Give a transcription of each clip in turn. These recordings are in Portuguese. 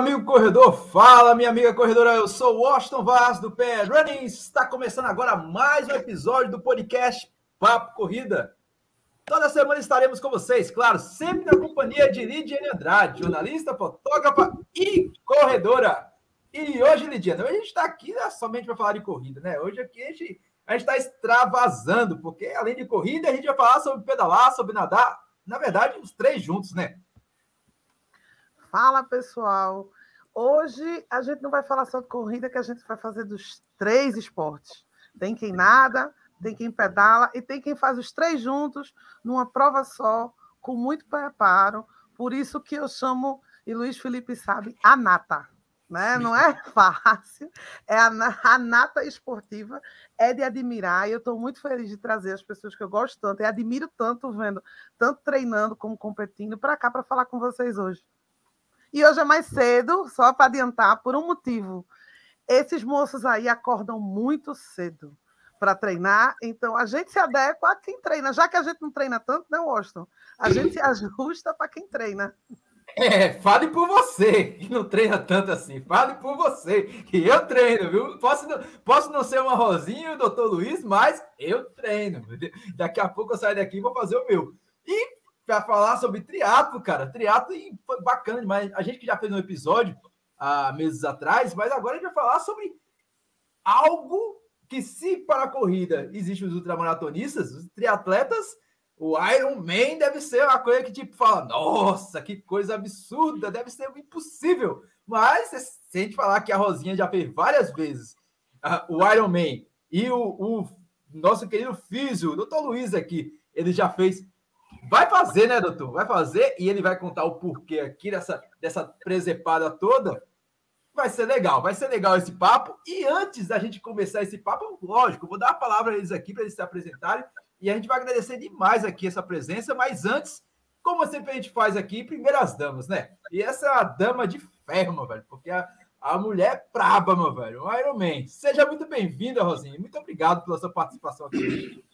Amigo corredor, fala, minha amiga corredora. Eu sou o Washington Vaz do Pé Running. Está começando agora mais um episódio do podcast Papo Corrida. Toda semana estaremos com vocês, claro, sempre na companhia de Lidiane Andrade, jornalista, fotógrafa e corredora. E hoje, Lidiane, a gente está aqui né, somente para falar de corrida, né? Hoje aqui a gente está extravasando, porque além de corrida, a gente vai falar sobre pedalar, sobre nadar, na verdade, os três juntos, né? Fala, pessoal. Hoje a gente não vai falar só de corrida, que a gente vai fazer dos três esportes. Tem quem nada, tem quem pedala e tem quem faz os três juntos numa prova só, com muito preparo. Por isso que eu chamo, e Luiz Felipe sabe, a nata. Né? Não é fácil, é a, a nata esportiva, é de admirar, e eu estou muito feliz de trazer as pessoas que eu gosto tanto e admiro tanto vendo, tanto treinando como competindo, para cá para falar com vocês hoje. E hoje é mais cedo, só para adiantar, por um motivo. Esses moços aí acordam muito cedo para treinar, então a gente se adequa a quem treina, já que a gente não treina tanto, né, Washington? A gente se ajusta para quem treina. É, fale por você, que não treina tanto assim. Fale por você, que eu treino, viu? Posso, posso não ser uma Rosinha, o doutor Luiz, mas eu treino. Daqui a pouco eu saio daqui e vou fazer o meu. E para falar sobre triatlo, cara. Triatlo foi bacana demais. A gente que já fez um episódio há meses atrás, mas agora a gente vai falar sobre algo que, se para a corrida existem os ultramaratonistas, os triatletas, o Iron Man deve ser uma coisa que tipo fala, nossa, que coisa absurda, deve ser impossível. Mas se a gente falar que a Rosinha já fez várias vezes uh, o Iron Man e o, o nosso querido físio, o doutor Luiz aqui, ele já fez Vai fazer, né, doutor? Vai fazer e ele vai contar o porquê aqui dessa, dessa presepada toda. Vai ser legal, vai ser legal esse papo. E antes da gente começar esse papo, lógico, vou dar a palavra a eles aqui para eles se apresentarem. E a gente vai agradecer demais aqui essa presença. Mas antes, como sempre a gente faz aqui, primeiras damas, né? E essa é a dama de ferro, meu velho, porque a, a mulher é braba, meu velho, o Iron Man. Seja muito bem-vinda, Rosinha. Muito obrigado pela sua participação aqui.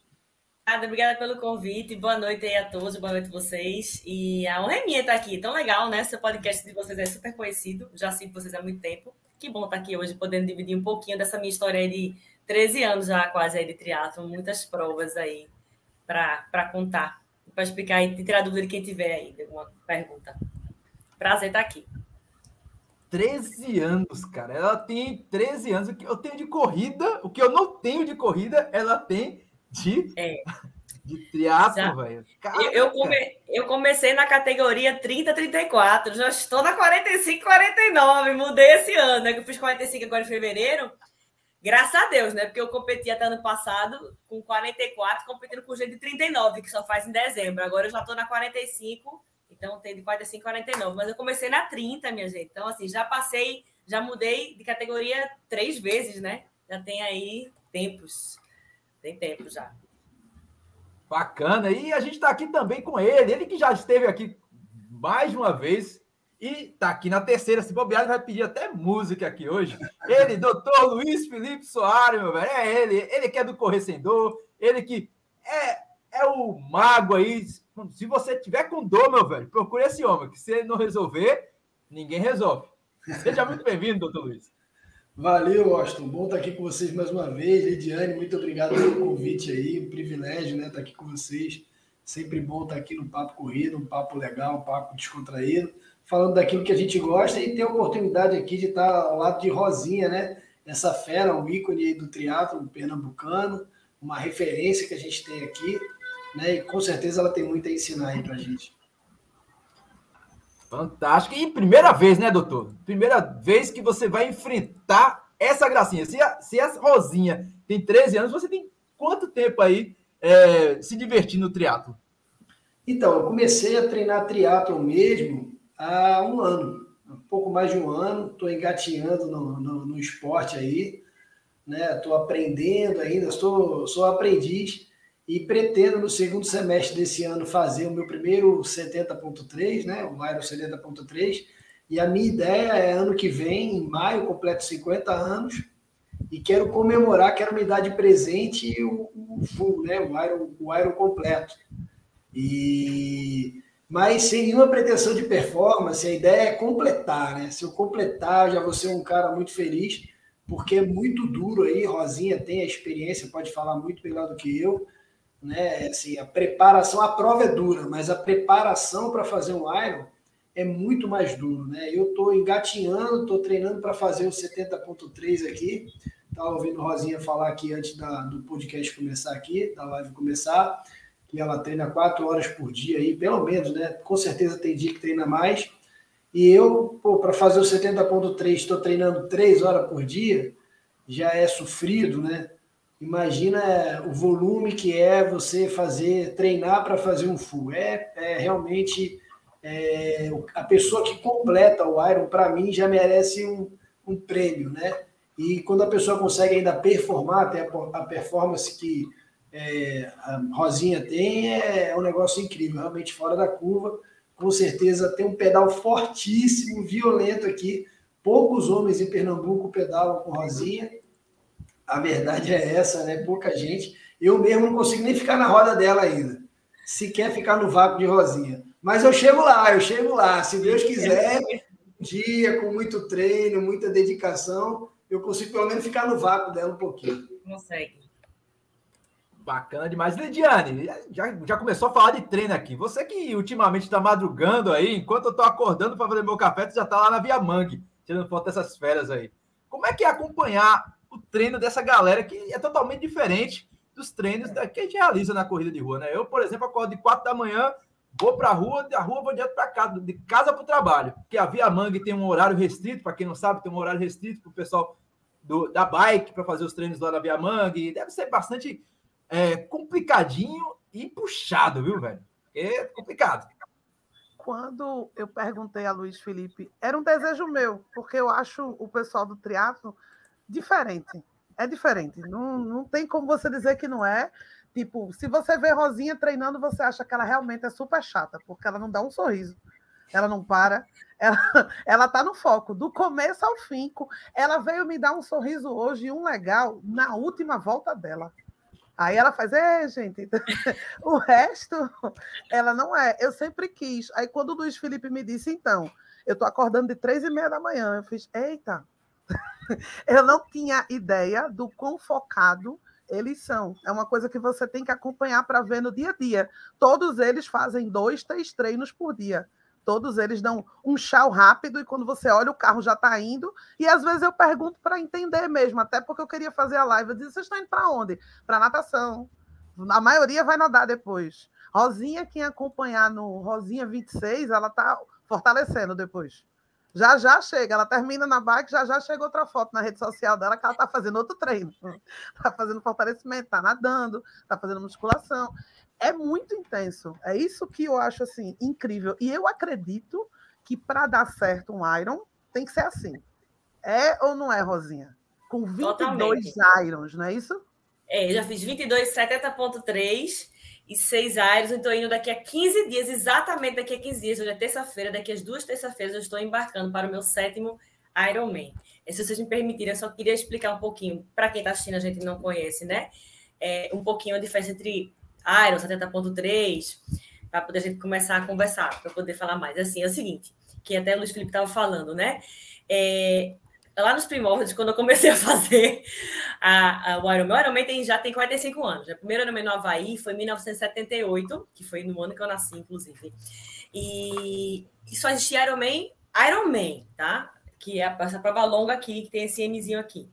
Obrigada pelo convite. Boa noite aí a todos, boa noite a vocês. E a honra é minha estar aqui. Tão legal, né? Seu podcast de vocês é super conhecido. Já sigo vocês há muito tempo. Que bom estar aqui hoje, podendo dividir um pouquinho dessa minha história aí de 13 anos já quase aí de triatlo, muitas provas aí para contar, para explicar e tirar dúvida de quem tiver aí, alguma pergunta. Prazer estar aqui. 13 anos, cara. Ela tem 13 anos. O que eu tenho de corrida, o que eu não tenho de corrida, ela tem de, é. de triatlo, velho. Eu, eu, come, eu, comecei na categoria 30-34, já estou na 45-49, mudei esse ano, né? Que eu fiz 45 agora em fevereiro. Graças a Deus, né? Porque eu competi até ano passado com 44, competindo com o G de 39, que só faz em dezembro. Agora eu já estou na 45, então tem de 45 49. Mas eu comecei na 30, minha gente. Então, assim, já passei, já mudei de categoria três vezes, né? Já tem aí tempos. Tem tempo já. Bacana. E a gente está aqui também com ele. Ele que já esteve aqui mais uma vez e está aqui na terceira. Se bobear, ele vai pedir até música aqui hoje. Ele, doutor Luiz Felipe Soares, meu velho. É ele. Ele que é do Correr Sem Dor. Ele que é, é o mago aí. Se você tiver com dor, meu velho, procure esse homem. Que se ele não resolver, ninguém resolve. Seja muito bem-vindo, doutor Luiz. Valeu, Austin. Bom estar aqui com vocês mais uma vez. Lidiane, muito obrigado pelo convite aí. Um privilégio, né, estar aqui com vocês. Sempre bom estar aqui no Papo Corrido, um papo legal, um papo descontraído, falando daquilo que a gente gosta e ter a oportunidade aqui de estar ao lado de Rosinha, né? Essa fera, um ícone do triatlo pernambucano, uma referência que a gente tem aqui, né? E com certeza ela tem muito a ensinar aí pra gente. Fantástico. E primeira vez, né, doutor? Primeira vez que você vai enfrentar essa gracinha. Se a, se a Rosinha tem 13 anos, você tem quanto tempo aí é, se divertindo no triatlo? Então, eu comecei a treinar triatlo mesmo há um ano, um pouco mais de um ano. Estou engateando no, no, no, esporte aí, né? Estou aprendendo ainda, sou, sou aprendiz e pretendo no segundo semestre desse ano fazer o meu primeiro 70.3, né, o Iron 70.3, e a minha ideia é ano que vem, em maio, completo 50 anos, e quero comemorar, quero me dar de presente o, o full, né, o Iron, o Iron completo. E mas sem nenhuma pretensão de performance, a ideia é completar, né? Se eu completar, já vou ser um cara muito feliz, porque é muito duro aí, Rosinha tem a experiência, pode falar muito melhor do que eu, né? Assim, a preparação, a prova é dura, mas a preparação para fazer um Iron é muito mais duro, né? Eu estou engatinhando, estou treinando para fazer o 70.3 aqui, estava ouvindo Rosinha falar aqui antes da, do podcast começar aqui, da live começar, que ela treina quatro horas por dia aí, pelo menos, né? Com certeza tem dia que treina mais. E eu, para fazer o 70.3, estou treinando três horas por dia, já é sofrido, né? Imagina o volume que é você fazer, treinar para fazer um full. É, é realmente é, a pessoa que completa o Iron, para mim, já merece um, um prêmio, né? E quando a pessoa consegue ainda performar, até a performance que é, a Rosinha tem é, é um negócio incrível, realmente fora da curva. Com certeza tem um pedal fortíssimo, violento aqui. Poucos homens em Pernambuco pedalam com Rosinha. A verdade é essa, né? Pouca gente. Eu mesmo não consigo nem ficar na roda dela ainda. Se quer ficar no vácuo de Rosinha. Mas eu chego lá, eu chego lá. Se Deus quiser, um dia com muito treino, muita dedicação, eu consigo pelo menos ficar no vácuo dela um pouquinho. Consegue. Bacana demais. Lidiane, já, já começou a falar de treino aqui. Você que ultimamente está madrugando aí, enquanto eu estou acordando para fazer meu café, tu já está lá na Via Mangue, tirando foto dessas férias aí. Como é que é acompanhar o treino dessa galera que é totalmente diferente dos treinos que a gente realiza na corrida de rua, né? Eu, por exemplo, acordo de quatro da manhã, vou para a rua, da rua vou direto para casa, de casa para o trabalho. Porque a Via Mangue tem um horário restrito, para quem não sabe, tem um horário restrito para o pessoal do, da bike para fazer os treinos lá na Via Mangue. Deve ser bastante é, complicadinho e puxado, viu, velho? É complicado. Quando eu perguntei a Luiz Felipe, era um desejo meu, porque eu acho o pessoal do triatlo diferente. É diferente. Não, não tem como você dizer que não é. Tipo, se você vê Rosinha treinando, você acha que ela realmente é super chata, porque ela não dá um sorriso. Ela não para. Ela, ela tá no foco, do começo ao fim. Ela veio me dar um sorriso hoje, um legal, na última volta dela. Aí ela faz, é, gente, o resto ela não é. Eu sempre quis. Aí quando o Luiz Felipe me disse, então, eu tô acordando de três e meia da manhã, eu fiz, eita, eu não tinha ideia do quão focado eles são. É uma coisa que você tem que acompanhar para ver no dia a dia. Todos eles fazem dois, três treinos por dia. Todos eles dão um chau rápido e quando você olha, o carro já está indo. E às vezes eu pergunto para entender mesmo, até porque eu queria fazer a live. Eu disse: vocês estão indo para onde? Para natação. A maioria vai nadar depois. Rosinha, quem acompanhar no Rosinha 26, ela está fortalecendo depois. Já já chega, ela termina na bike, já já chega outra foto na rede social dela que ela está fazendo outro treino. Está fazendo fortalecimento, está nadando, está fazendo musculação é muito intenso. É isso que eu acho assim incrível. E eu acredito que para dar certo um Iron tem que ser assim. É ou não é, Rosinha? Com 22 Totalmente. Irons, não é isso? É, já fiz 22, 70.3 e 6 Irons. Estou indo daqui a 15 dias, exatamente daqui a 15 dias. Hoje é terça-feira, daqui a duas terça-feiras eu estou embarcando para o meu sétimo Ironman. E se vocês me permitirem, eu só queria explicar um pouquinho, para quem está assistindo, a gente não conhece, né? É, um pouquinho a diferença entre Iron 70.3, para poder a gente começar a conversar, para poder falar mais. Assim, é o seguinte, que até o Luiz Felipe estava falando, né? É, lá nos primórdios, quando eu comecei a fazer a, a, o Ironman, o Ironman tem, já tem 45 anos. O primeiro Ironman no Havaí foi em 1978, que foi no ano que eu nasci, inclusive. E, e só existia Ironman, Ironman, tá? Que é essa prova longa aqui, que tem esse Mzinho aqui.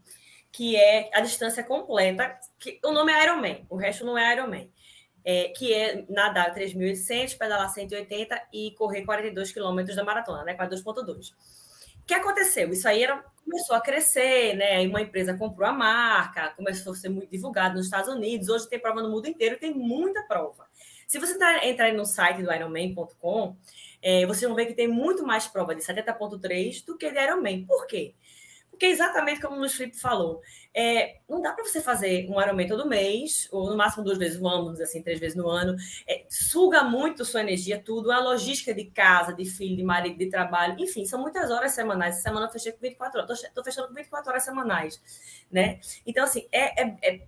Que é a distância completa, que o nome é Ironman, o resto não é Ironman é, que é nadar 3.800, pedalar 180 e correr 42 quilômetros da maratona, né? 42,2. O que aconteceu? Isso aí era, começou a crescer, né? Uma empresa comprou a marca, começou a ser muito divulgado nos Estados Unidos. Hoje tem prova no mundo inteiro, tem muita prova. Se você tá, entrar no site do Ironman.com, é, vocês vão ver que tem muito mais prova de 70.3 do que de Ironman. Por quê? Porque exatamente como o Luiz Felipe falou, é, não dá para você fazer um Ironman todo mês, ou no máximo duas vezes no ano, vamos dizer assim, três vezes no ano. É, suga muito sua energia, tudo. A logística de casa, de filho, de marido, de trabalho, enfim, são muitas horas semanais. Essa semana eu fechei com 24 horas, estou fechando com 24 horas semanais, né? Então, assim, é, é, é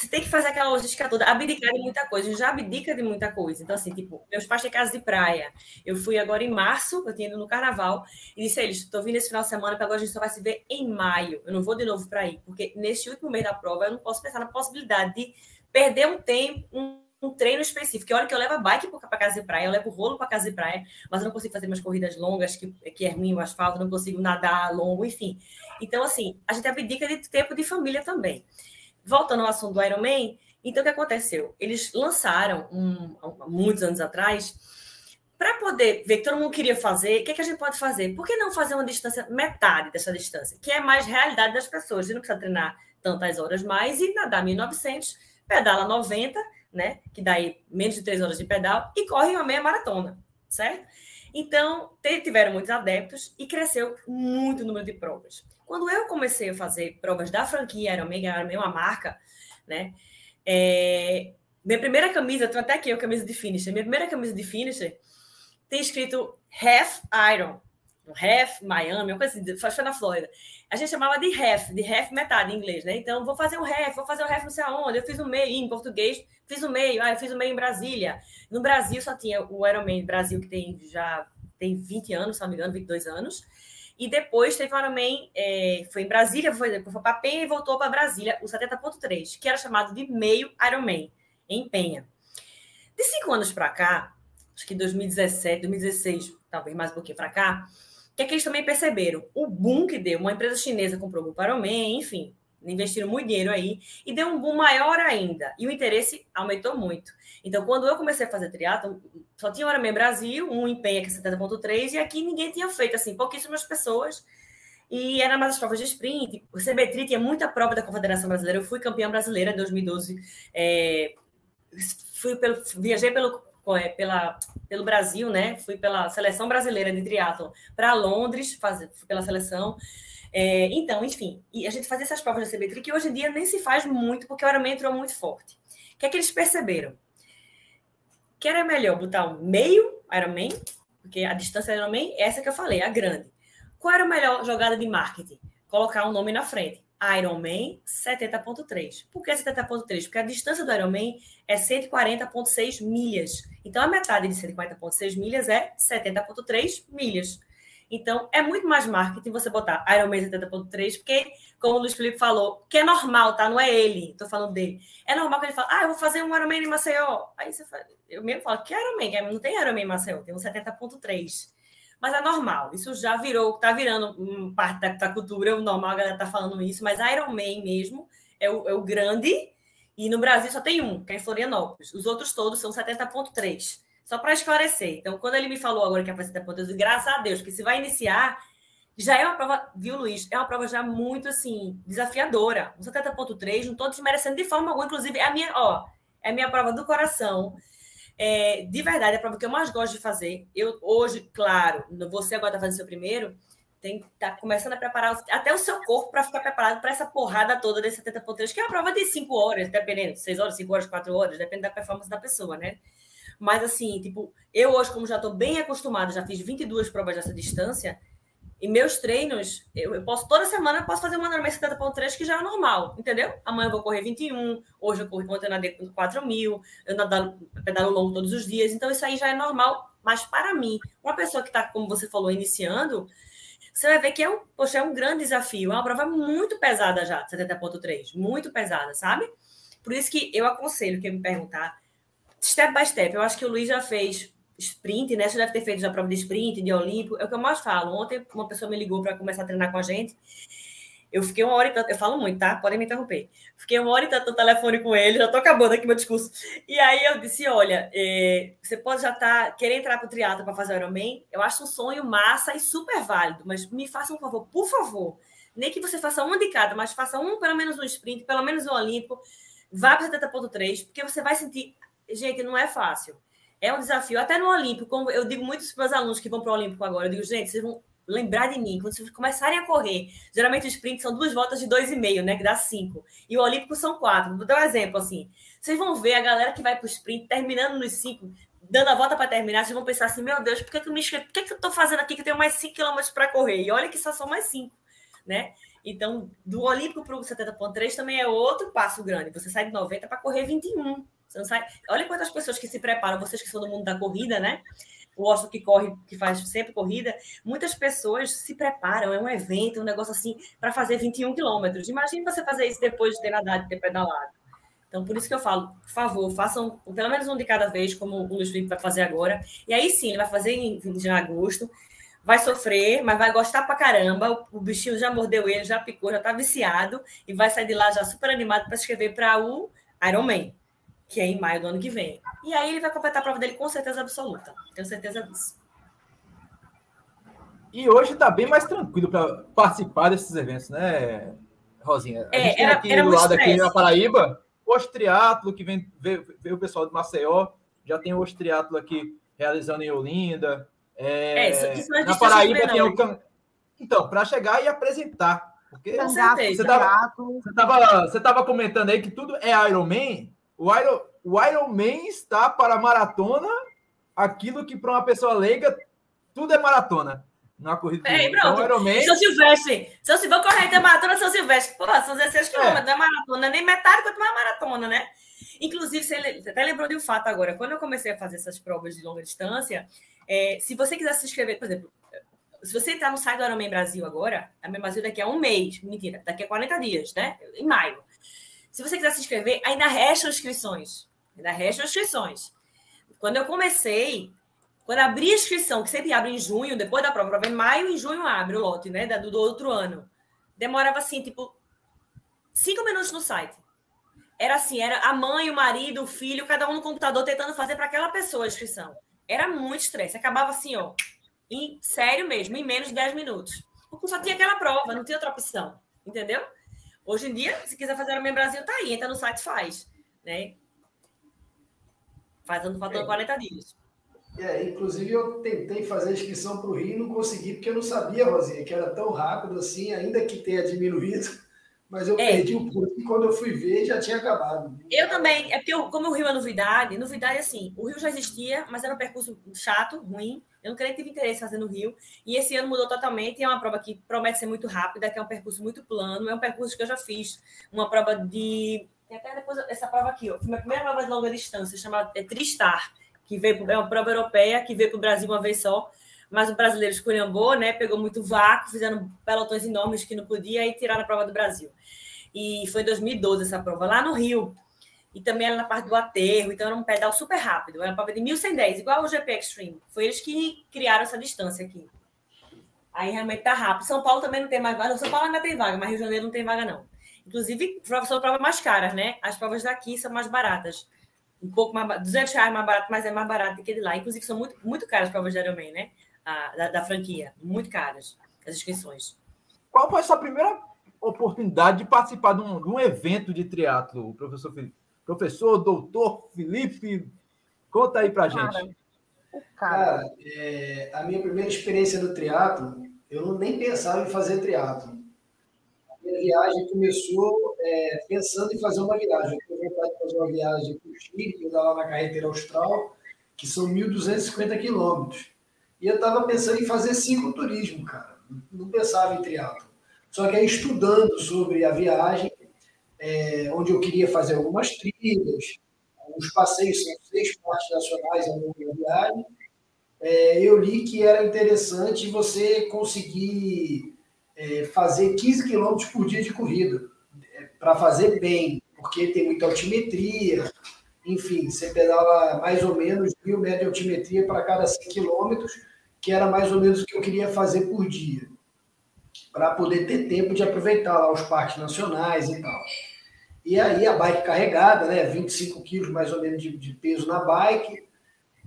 você tem que fazer aquela logística toda, abdicar de muita coisa. Eu já abdica de muita coisa. Então, assim, tipo, meus pais têm casa de praia. Eu fui agora em março, eu tinha ido no carnaval, e disse a eles: estou vindo esse final de semana, porque agora a gente só vai se ver em maio. Eu não vou de novo para ir, porque neste último mês da prova eu não posso pensar na possibilidade de perder um tempo, um, um treino específico. Que hora que eu levo a bike para casa de praia, eu levo rolo para casa de praia, mas eu não consigo fazer umas corridas longas, que, que é ruim o asfalto, não consigo nadar longo, enfim. Então, assim, a gente abdica de tempo de família também voltando ao assunto do Iron Man, então o que aconteceu? Eles lançaram, um, muitos anos atrás, para poder ver que todo mundo queria fazer, o que, é que a gente pode fazer? Por que não fazer uma distância, metade dessa distância, que é mais realidade das pessoas? A gente não precisa treinar tantas horas mais e nadar 1.900, pedala 90, né? Que dá aí menos de 3 horas de pedal, e corre uma meia maratona, certo? Então, tiveram muitos adeptos e cresceu muito o número de provas. Quando eu comecei a fazer provas da franquia Ironman, Ironman é uma marca, né? É, minha primeira camisa, tenho até aqui a camisa de finisher, minha primeira camisa de finisher tem escrito Half Iron, Half Miami, uma coisa assim, foi na Flórida. A gente chamava de half, de half metade em inglês, né? Então, vou fazer um half, vou fazer um half não sei aonde. Eu fiz um meio em português, fiz o um meio, ah, eu fiz o um meio em Brasília. No Brasil só tinha o Ironman Brasil, que tem já tem 20 anos, se não me engano, 22 anos. E depois teve Ironman, é, foi em Brasília, foi, foi para Penha e voltou para Brasília, o 70.3, que era chamado de meio Ironman, em Penha. De cinco anos para cá, acho que 2017, 2016, talvez mais um pouquinho para cá, que, é que eles também perceberam? O boom que deu, uma empresa chinesa comprou o Ironman, enfim, investiram muito dinheiro aí, e deu um boom maior ainda, e o interesse aumentou muito. Então, quando eu comecei a fazer triatlo, só tinha o Ironman Brasil, um empenho é 70.3, e aqui ninguém tinha feito, assim, pouquíssimas pessoas. E era mais as provas de sprint. O CBTRI tinha muita prova da Confederação Brasileira. Eu fui campeã brasileira em 2012. É, fui pelo, viajei pelo, é, pela, pelo Brasil, né? Fui pela seleção brasileira de triatlo para Londres, fazer, pela seleção. É, então, enfim, e a gente fazia essas provas da CBTRI que hoje em dia nem se faz muito, porque o Ironman entrou muito forte. O que é que eles perceberam? que era melhor botar um meio Ironman, porque a distância Ironman é essa que eu falei, a grande. Qual era a melhor jogada de marketing? Colocar um nome na frente. Ironman 70.3. Por que 70.3? Porque a distância do Ironman é 140.6 milhas. Então, a metade de 140.6 milhas é 70.3 milhas. Então, é muito mais marketing você botar Ironman 70.3, porque, como o Luiz Felipe falou, que é normal, tá? Não é ele, tô falando dele. É normal que ele fale, ah, eu vou fazer um Ironman em Maceió. Aí você fala, eu mesmo falo, que Ironman? Não tem Ironman em Maceió, tem um 70.3. Mas é normal, isso já virou, tá virando parte da, da cultura, o normal a galera tá falando isso, mas Ironman mesmo é o, é o grande, e no Brasil só tem um, que é em Florianópolis. Os outros todos são 70.3. Só para esclarecer. Então, quando ele me falou agora que a faceta ponta, graças a Deus, que se vai iniciar, já é uma prova, viu, Luiz? É uma prova já muito, assim, desafiadora. Um 70.3, não estou desmerecendo de forma alguma. Inclusive, é a minha, ó, é a minha prova do coração. É, de verdade, é a prova que eu mais gosto de fazer. Eu, hoje, claro, você agora está fazendo seu primeiro, tem que tá começando a preparar até o seu corpo para ficar preparado para essa porrada toda desse 70.3, que é uma prova de 5 horas, dependendo, 6 horas, 5 horas, 4 horas, depende da performance da pessoa, né? Mas, assim, tipo, eu hoje, como já estou bem acostumada, já fiz 22 provas dessa distância, e meus treinos, eu, eu posso, toda semana, eu posso fazer uma normal 70.3, que já é normal, entendeu? Amanhã eu vou correr 21, hoje eu corri ontem eu nadei 4 mil, eu nadalo, pedalo longo todos os dias, então isso aí já é normal. Mas para mim, uma pessoa que está, como você falou, iniciando, você vai ver que é um, poxa, é um grande desafio, é uma prova muito pesada já, 70.3, muito pesada, sabe? Por isso que eu aconselho quem me perguntar, step by step. Eu acho que o Luiz já fez sprint, né? Você deve ter feito já prova de sprint, de olímpico. É o que eu mais falo. Ontem uma pessoa me ligou para começar a treinar com a gente. Eu fiquei uma hora e tanto, eu falo muito, tá? Podem me interromper. Fiquei uma hora e tanto no telefone com ele, já tô acabando aqui meu discurso. E aí eu disse: olha, é, você pode já estar tá, querer entrar para o triatlo para fazer o Ironman. Eu acho um sonho massa e super válido, mas me faça um favor, por favor. Nem que você faça um de cada, mas faça um, pelo menos um sprint, pelo menos um olímpico. Vá para 70.3, porque você vai sentir gente, não é fácil. É um desafio. Até no Olímpico, eu digo muito para os alunos que vão para o Olímpico agora, eu digo, gente, vocês vão lembrar de mim. Quando vocês começarem a correr, geralmente os sprints são duas voltas de dois e meio, né? Que dá cinco. E o Olímpico são quatro. Vou dar um exemplo assim. Vocês vão ver a galera que vai para o sprint terminando nos cinco, dando a volta para terminar, vocês vão pensar assim: meu Deus, por que, que eu me inscrevi? Por que, que eu estou fazendo aqui que eu tenho mais cinco quilômetros para correr? E olha que só são mais cinco, né? Então, do Olímpico para o 70.3 também é outro passo grande. Você sai de 90 para correr 21. Você não sai... Olha quantas pessoas que se preparam, vocês que são do mundo da corrida, né? O Austin que corre, que faz sempre corrida, muitas pessoas se preparam, é um evento, um negócio assim, para fazer 21 quilômetros. Imagine você fazer isso depois de ter nadado, de ter pedalado. Então, por isso que eu falo, por favor, façam pelo menos um de cada vez, como o Luiz Felipe vai fazer agora. E aí sim, ele vai fazer em, em agosto vai sofrer, mas vai gostar pra caramba. O bichinho já mordeu ele, já picou, já tá viciado e vai sair de lá já super animado para escrever para o Iron Man, que é em maio do ano que vem. E aí ele vai completar a prova dele com certeza absoluta. Tenho certeza disso. E hoje está bem mais tranquilo para participar desses eventos, né, Rosinha? A é, gente era, aqui era do lado aqui na Paraíba, o Ostriatlo, que vem veio, veio o pessoal de Maceió, já tem o Ostriatlo aqui realizando em Olinda, é, é, isso, isso na Paraíba tem o can... Então, para chegar e apresentar. Porque você estava você tava, você tava comentando aí que tudo é Iron Man. O Iron, o Iron Man está para maratona aquilo que para uma pessoa leiga tudo é maratona. Na corrida. É, então, Iron Man... São Silvestre. São Silvestre, vou correr da maratona São Silvestre. Pô, são 16 é. quilômetros, é. maratona, nem metade quanto mais maratona, né? Inclusive, você até lembrou de um fato agora. Quando eu comecei a fazer essas provas de longa distância, é, se você quiser se inscrever, por exemplo, se você entrar no site do Ironman Brasil agora, Ironman Brasil daqui a um mês, mentira, daqui a 40 dias, né? Em maio. Se você quiser se inscrever, ainda restam inscrições. Ainda restam inscrições. Quando eu comecei, quando abri a inscrição, que sempre abre em junho, depois da prova, em maio, em junho abre o lote, né? Do, do outro ano. Demorava assim, tipo, cinco minutos no site. Era assim, era a mãe, o marido, o filho, cada um no computador tentando fazer para aquela pessoa a inscrição. Era muito estresse. Acabava assim, ó, em sério mesmo, em menos de 10 minutos. Porque só tinha aquela prova, não tinha outra opção. Entendeu? Hoje em dia, se quiser fazer o Brasil, tá aí, entra no site faz. Né? Fazendo faltando é. 40 dias. É, inclusive eu tentei fazer a inscrição para o Rio e não consegui, porque eu não sabia, Rosinha, que era tão rápido assim, ainda que tenha diminuído mas eu é. perdi o ponto e quando eu fui ver já tinha acabado. Eu também, é porque eu, como o Rio é novidade, novidade assim, o Rio já existia, mas era um percurso chato, ruim. Eu nunca nem tive interesse no Rio. E esse ano mudou totalmente. É uma prova que promete ser muito rápida, que é um percurso muito plano. É um percurso que eu já fiz. Uma prova de. Tem até depois essa prova aqui, ó. Foi minha primeira prova de longa distância, chamada é Tristar, que veio é uma prova europeia que veio para o Brasil uma vez só mas o brasileiro esculhambou, né? Pegou muito vácuo, fizeram pelotões enormes que não podia e tiraram a prova do Brasil. E foi em 2012 essa prova, lá no Rio. E também era na parte do aterro, então era um pedal super rápido. Era uma prova de 1110, igual o GP Extreme. Foi eles que criaram essa distância aqui. Aí realmente tá rápido. São Paulo também não tem mais vaga. São Paulo ainda tem vaga, mas Rio de Janeiro não tem vaga, não. Inclusive, são provas mais caras, né? As provas daqui são mais baratas. Um pouco mais 200 reais mais barato, mas é mais barato do que de lá. Inclusive, são muito, muito caras as provas de Ironman, né? A, da, da franquia. Muito caras as inscrições. Qual foi a sua primeira oportunidade de participar de um, de um evento de triatlo, professor Felipe. Professor, doutor Felipe, conta aí pra gente. Cara, é, a minha primeira experiência no triatlo, eu não nem pensava em fazer triatlo. A minha viagem começou é, pensando em fazer uma viagem. Eu tive vontade de fazer uma viagem para o Chile, eu lá na carretera austral, que são 1.250 quilômetros. E eu estava pensando em fazer cicloturismo, cara. Não pensava em triatlo. Só que aí, estudando sobre a viagem, é, onde eu queria fazer algumas trilhas, os passeios são seis partes nacionais ao longo da viagem, é, eu li que era interessante você conseguir é, fazer 15 quilômetros por dia de corrida, é, para fazer bem, porque tem muita altimetria, enfim, você pedala mais ou menos mil metros de altimetria para cada 100 quilômetros, que era mais ou menos o que eu queria fazer por dia para poder ter tempo de aproveitar lá os parques nacionais e tal. E aí a bike carregada, né, 25 quilos mais ou menos de, de peso na bike.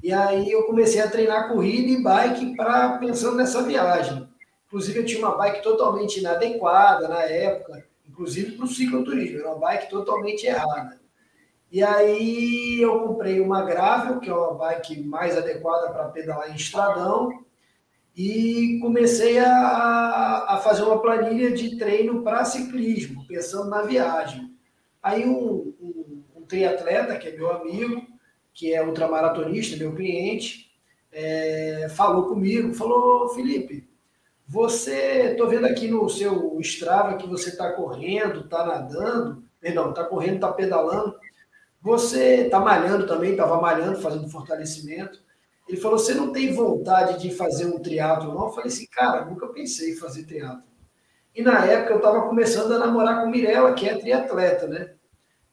E aí eu comecei a treinar corrida e bike para pensando nessa viagem. Inclusive eu tinha uma bike totalmente inadequada na época, inclusive para o cicloturismo, era uma bike totalmente errada. E aí eu comprei uma Gravel, que é uma bike mais adequada para pedalar em estradão, e comecei a, a fazer uma planilha de treino para ciclismo, pensando na viagem. Aí um, um, um, triatleta, que é meu amigo, que é ultramaratonista, meu cliente, é, falou comigo, falou, Felipe, Você, estou vendo aqui no seu Strava que você está correndo, está nadando, perdão, está correndo, está pedalando. Você está malhando também, estava malhando, fazendo fortalecimento. Ele falou: Você não tem vontade de fazer um triatlo, não? Eu falei assim, cara, nunca pensei em fazer triatlo. E na época eu estava começando a namorar com Mirella, que é triatleta, né?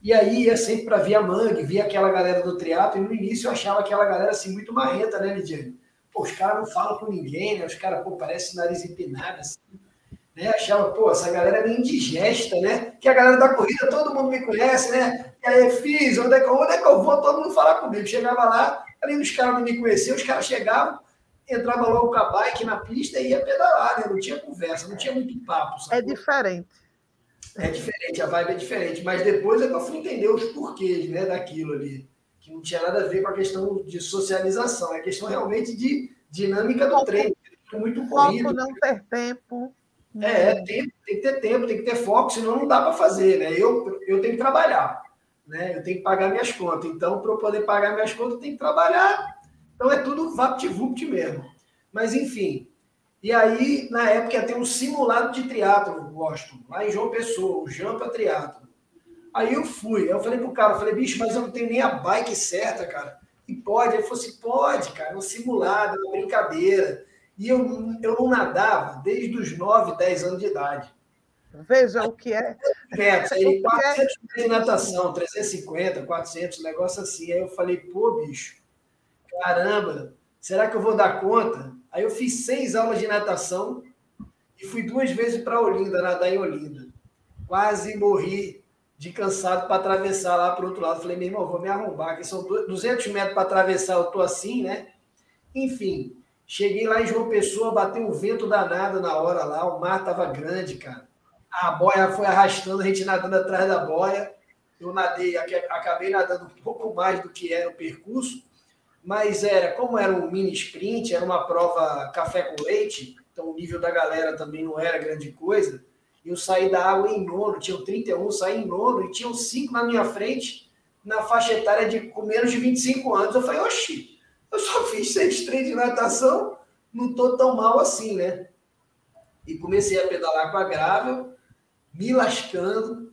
E aí ia sempre para Via Mangue, via aquela galera do triatlo, e no início eu achava aquela galera assim muito marrenta, né, Lidiane? Pô, os caras não falam com ninguém, né? Os caras, pô, parece nariz empinado, assim. Né? Achava, pô, essa galera é meio indigesta, né? Que a galera da corrida, todo mundo me conhece, né? E aí, fiz, onde é que eu, onde é que eu vou? Todo mundo falar comigo. Chegava lá, além dos caras não me conheciam, os caras chegavam, entrava logo com a bike na pista e ia pedalar, né? Não tinha conversa, não tinha muito papo. Sabe? É diferente. É diferente, a vibe é diferente. Mas depois é que eu fui entender os porquês né, daquilo ali. Que não tinha nada a ver com a questão de socialização, é questão realmente de dinâmica do treino. Muito corrido. Foco não ter tempo. É, tem, tem que ter tempo, tem que ter foco, senão não dá para fazer, né? Eu, eu tenho que trabalhar, né? Eu tenho que pagar minhas contas. Então, para eu poder pagar minhas contas, eu tenho que trabalhar. Então, é tudo vapt-vupt mesmo. Mas, enfim. E aí, na época, ia ter um simulado de triatlo, gosto, lá em João Pessoa, o Jampa Triatlo. Aí eu fui, aí eu falei pro cara, eu falei, bicho, mas eu não tenho nem a bike certa, cara. E pode? Ele falou assim, pode, cara, é um simulado, é uma brincadeira. E eu, eu não nadava desde os 9, 10 anos de idade. Veja o que é. Metros, aí 400 metros de natação, 350, 400, negócio assim. Aí eu falei, pô, bicho, caramba, será que eu vou dar conta? Aí eu fiz seis aulas de natação e fui duas vezes para Olinda, nadar em Olinda. Quase morri de cansado para atravessar lá para o outro lado. Falei, meu irmão, vou me arrombar, que são 200 metros para atravessar, eu tô assim, né? Enfim, cheguei lá em João Pessoa, bateu um vento danado na hora lá, o mar tava grande, cara. A boia foi arrastando, a gente nadando atrás da boia. Eu nadei, acabei nadando um pouco mais do que era o percurso, mas era, como era um mini sprint, era uma prova café com leite, então o nível da galera também não era grande coisa eu saí da água em nono, tinham 31, saí em nono e tinham cinco na minha frente, na faixa etária de com menos de 25 anos. Eu falei, oxi, eu só fiz seis treinos de natação, não tô tão mal assim, né? E comecei a pedalar com a grável, me lascando,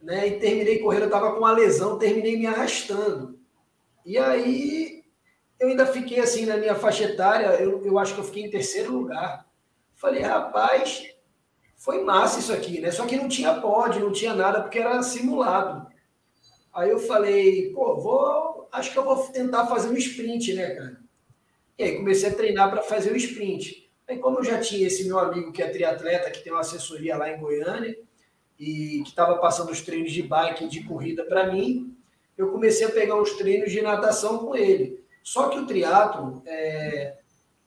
né? E terminei correndo, eu tava com uma lesão, terminei me arrastando. E aí eu ainda fiquei assim na minha faixa etária, eu, eu acho que eu fiquei em terceiro lugar. Falei, rapaz, foi massa isso aqui, né? Só que não tinha pódio, não tinha nada, porque era simulado. Aí eu falei, pô, vou, acho que eu vou tentar fazer um sprint, né, cara? E aí comecei a treinar para fazer o sprint. Aí como eu já tinha esse meu amigo que é triatleta, que tem uma assessoria lá em Goiânia, e que estava passando os treinos de bike e de corrida para mim, eu comecei a pegar uns treinos de natação com ele. Só que o triatlo, é,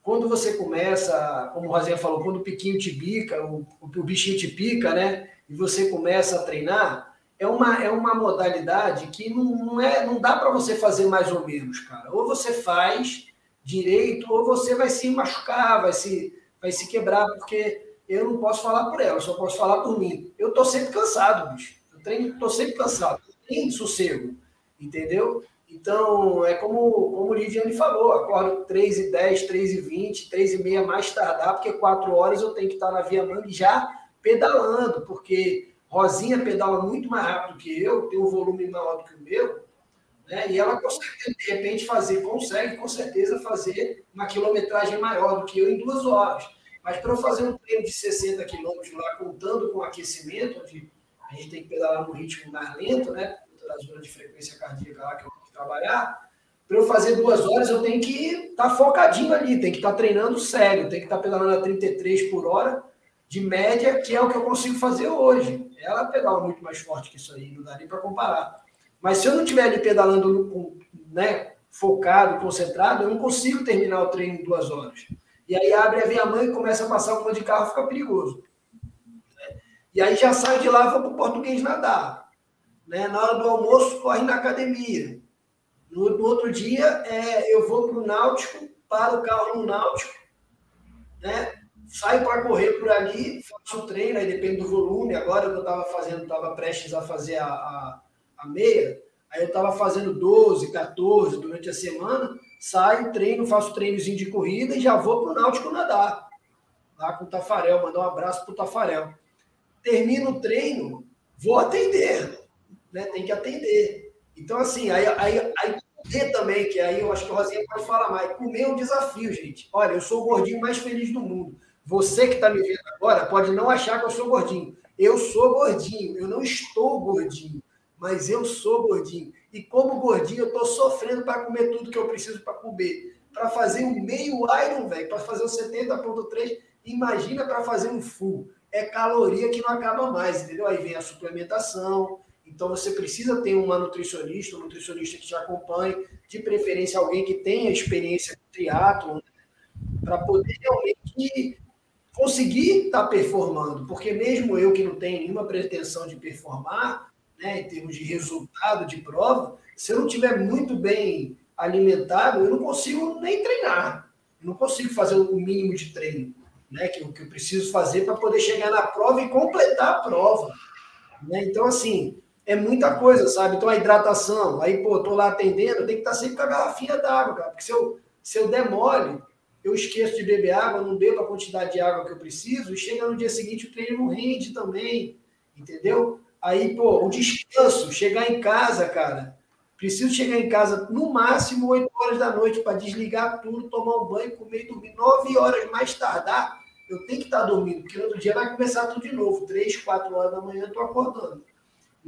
quando você começa, como o Rosinha falou, quando o piquinho te pica, o, o bichinho te pica, né? E você começa a treinar, é uma, é uma modalidade que não, não, é, não dá para você fazer mais ou menos, cara. Ou você faz direito, ou você vai se machucar, vai se, vai se quebrar, porque eu não posso falar por ela, eu só posso falar por mim. Eu tô sempre cansado, bicho. Eu treino, tô sempre cansado, tem sossego, entendeu? Então, é como, como o Lidiane falou, acordo 3 e 10, 3 e 20, 3 e meia mais tardar, porque 4 horas eu tenho que estar na Via Mangue já pedalando, porque Rosinha pedala muito mais rápido que eu, tem um volume maior do que o meu, né? e ela consegue, de repente, fazer, consegue com certeza fazer uma quilometragem maior do que eu em duas horas. Mas para eu fazer um treino de 60 quilômetros lá, contando com aquecimento, onde a gente tem que pedalar no ritmo mais lento, né? Da zona de frequência cardíaca lá, que eu trabalhar, para eu fazer duas horas, eu tenho que estar tá focadinho ali, tem que estar tá treinando sério, tem que estar tá pedalando a 33 por hora, de média, que é o que eu consigo fazer hoje. Ela pedala muito mais forte que isso aí, não dá nem para comparar. Mas se eu não estiver ali pedalando né, focado, concentrado, eu não consigo terminar o treino em duas horas. E aí abre a via mãe e começa a passar um monte de carro, fica perigoso. E aí já saio de lá, vou para o português nadar. Né? Na hora do almoço, corre na academia. No, no outro dia, é, eu vou para o Náutico, paro o carro no Náutico, né? saio para correr por ali, faço o treino, aí depende do volume. Agora eu estava fazendo, estava prestes a fazer a, a, a meia, aí eu estava fazendo 12, 14 durante a semana, saio, treino, faço treinozinho de corrida e já vou para o Náutico nadar. lá com o Tafarel, mandar um abraço para o Tafarel. Termino o treino, vou atender, né? Tem que atender. Então, assim, aí, aí, aí comer também, que aí eu acho que o Rosinha pode falar mais. Comer é um desafio, gente. Olha, eu sou o gordinho mais feliz do mundo. Você que está me vendo agora pode não achar que eu sou gordinho. Eu sou gordinho, eu não estou gordinho, mas eu sou gordinho. E como gordinho, eu estou sofrendo para comer tudo que eu preciso para comer. Para fazer um meio Iron, velho, para fazer o 70.3, imagina para fazer um full. É caloria que não acaba mais, entendeu? Aí vem a suplementação. Então você precisa ter uma nutricionista, um nutricionista que te acompanhe, de preferência alguém que tenha experiência com triatlo, né? para poder realmente conseguir estar tá performando, porque mesmo eu que não tenho nenhuma pretensão de performar, né, em termos de resultado de prova, se eu não tiver muito bem alimentado, eu não consigo nem treinar, eu não consigo fazer o mínimo de treino, né, que, que eu preciso fazer para poder chegar na prova e completar a prova. Né? Então, assim, é muita coisa, sabe? Então, a hidratação, aí, pô, tô lá atendendo, tem que estar tá sempre com a garrafinha d'água, cara, porque se eu, se eu demole, eu esqueço de beber água, não bebo a quantidade de água que eu preciso, e chega no dia seguinte o treino não rende também, entendeu? Aí, pô, o descanso, chegar em casa, cara, preciso chegar em casa no máximo 8 horas da noite para desligar tudo, tomar um banho, comer e dormir. 9 horas mais tardar, eu tenho que estar tá dormindo, porque no outro dia vai começar tudo de novo. 3, 4 horas da manhã eu estou acordando.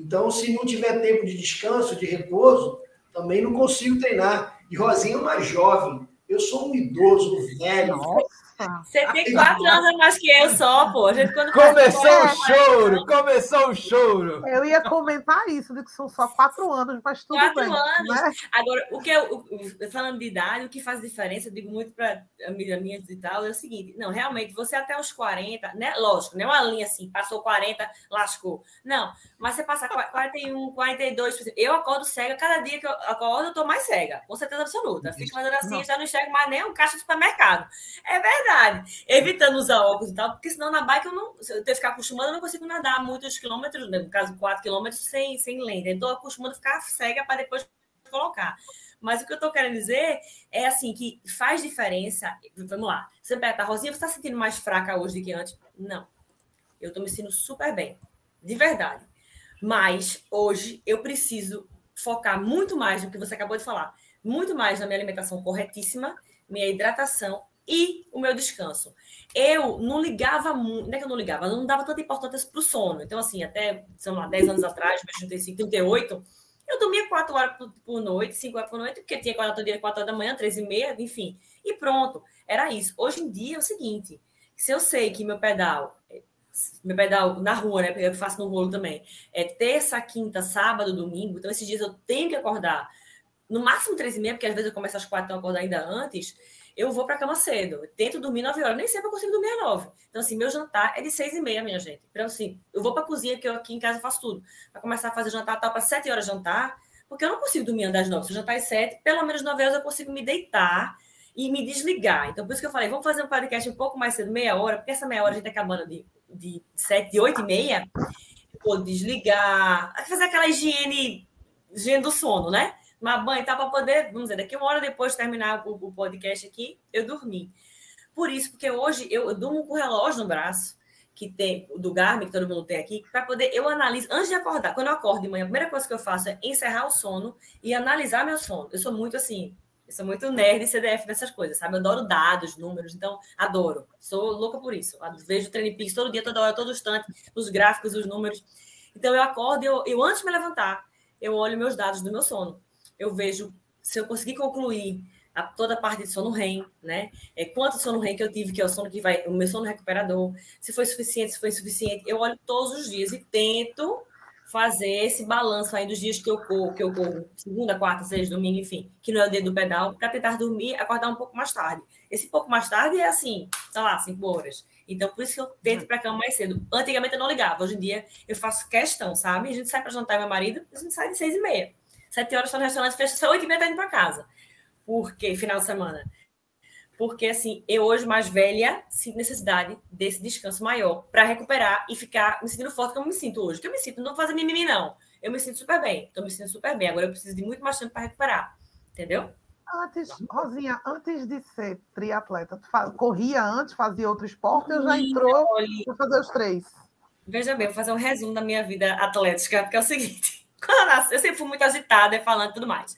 Então, se não tiver tempo de descanso, de repouso, também não consigo treinar. E Rosinha é uma jovem, eu sou um idoso, um velho. Você tem quatro anos a mais que eu só, pô. A gente, quando começou o choro, começou o choro. Eu ia comentar isso, de que são só quatro anos, mas tudo quatro bem. Quatro anos. Né? Agora, o que eu, falando de idade, o que faz diferença, eu digo muito para amigas e tal, é o seguinte: não, realmente, você até os 40, né? Lógico, não é uma linha assim, passou 40, lascou. Não, mas você passa 41, 42, eu acordo cega, cada dia que eu acordo, eu tô mais cega, com certeza absoluta. Fico fazendo assim, já não enxergo mais nem um caixa de supermercado. É verdade. Evitando usar óculos e tal, porque senão na bike eu não. Se eu que ficar acostumando, eu não consigo nadar muitos quilômetros, no caso, 4 quilômetros, sem, sem lente. Então, eu acostumando a ficar cega para depois colocar. Mas o que eu estou querendo dizer é assim que faz diferença. Vamos lá. Você pergunta, Rosinha, você está sentindo mais fraca hoje do que antes? Não. Eu estou me sentindo super bem. De verdade. Mas hoje eu preciso focar muito mais no que você acabou de falar, muito mais na minha alimentação corretíssima, minha hidratação e o meu descanso. Eu não ligava muito, não é que eu não ligava, eu não dava tanta importância para o sono. Então, assim, até, sei lá, 10 anos atrás, 35, 38, eu dormia 4 horas por, por, noite, 5 horas por noite, porque tinha que acordar dia 4 horas da manhã, 3 e meia, enfim. E pronto, era isso. Hoje em dia é o seguinte, se eu sei que meu pedal meu pedal na rua, né? Porque eu faço no rolo também. É terça, quinta, sábado, domingo. Então, esses dias eu tenho que acordar no máximo três e meia, porque às vezes eu começo às quatro, então eu acordo ainda antes. Eu vou para a cama cedo. Tento dormir nove horas. Nem sempre eu consigo dormir às nove. Então, assim, meu jantar é de seis e meia, minha gente. Então, assim, eu vou para a cozinha, que eu aqui em casa faço tudo. Para começar a fazer jantar, tal, para sete horas jantar, porque eu não consigo dormir às nove. Se eu jantar às sete, pelo menos nove horas eu consigo me deitar e me desligar. Então, por isso que eu falei, vamos fazer um podcast um pouco mais cedo, meia hora, porque essa meia hora a gente tá acabando de de sete, oito e meia, vou desligar, fazer aquela higiene, higiene do sono, né? Uma banho tal, para poder, vamos dizer, daqui uma hora depois de terminar o, o, podcast aqui, eu dormi. Por isso, porque hoje eu, eu durmo com o relógio no braço, que tem do Garmin, que todo mundo tem aqui, para poder eu analiso antes de acordar. Quando eu acordo de manhã, a primeira coisa que eu faço é encerrar o sono e analisar meu sono. Eu sou muito assim, eu sou muito nerd e CDF dessas coisas, sabe? Eu adoro dados, números, então adoro. Sou louca por isso. Eu vejo o Peaks todo dia, toda hora, todo instante, os gráficos, os números. Então eu acordo, eu, eu antes de me levantar, eu olho meus dados do meu sono. Eu vejo se eu conseguir concluir a, toda a parte de sono REM, né? É, quanto sono REM que eu tive, que é o sono que vai, o meu sono recuperador, se foi suficiente, se foi insuficiente. Eu olho todos os dias e tento fazer esse balanço aí dos dias que eu corro, que eu corro segunda, quarta, sexta, domingo, enfim, que não é o dia do pedal, para tentar dormir, acordar um pouco mais tarde. Esse pouco mais tarde é assim, sei lá, cinco horas. Então, por isso que eu tento para cama mais cedo. Antigamente eu não ligava, hoje em dia eu faço questão, sabe? A gente sai para jantar meu marido, a gente sai de seis e meia. Sete horas está no restaurante, fecha, oito e meia tá indo para casa. Porque final de semana porque assim, eu hoje mais velha sinto necessidade desse descanso maior para recuperar e ficar me sentindo forte como eu me sinto hoje. Que eu me sinto, não fazer mimimi não. Eu me sinto super bem, estou me sentindo super bem. Agora eu preciso de muito mais tempo para recuperar, entendeu? Antes, Rosinha, antes de ser triatleta, tu faz, corria antes, fazia outro esporte ou já entrou para fazer os três? Veja bem, vou fazer um resumo da minha vida atlética, porque é o seguinte: eu sempre fui muito agitada, falando tudo mais.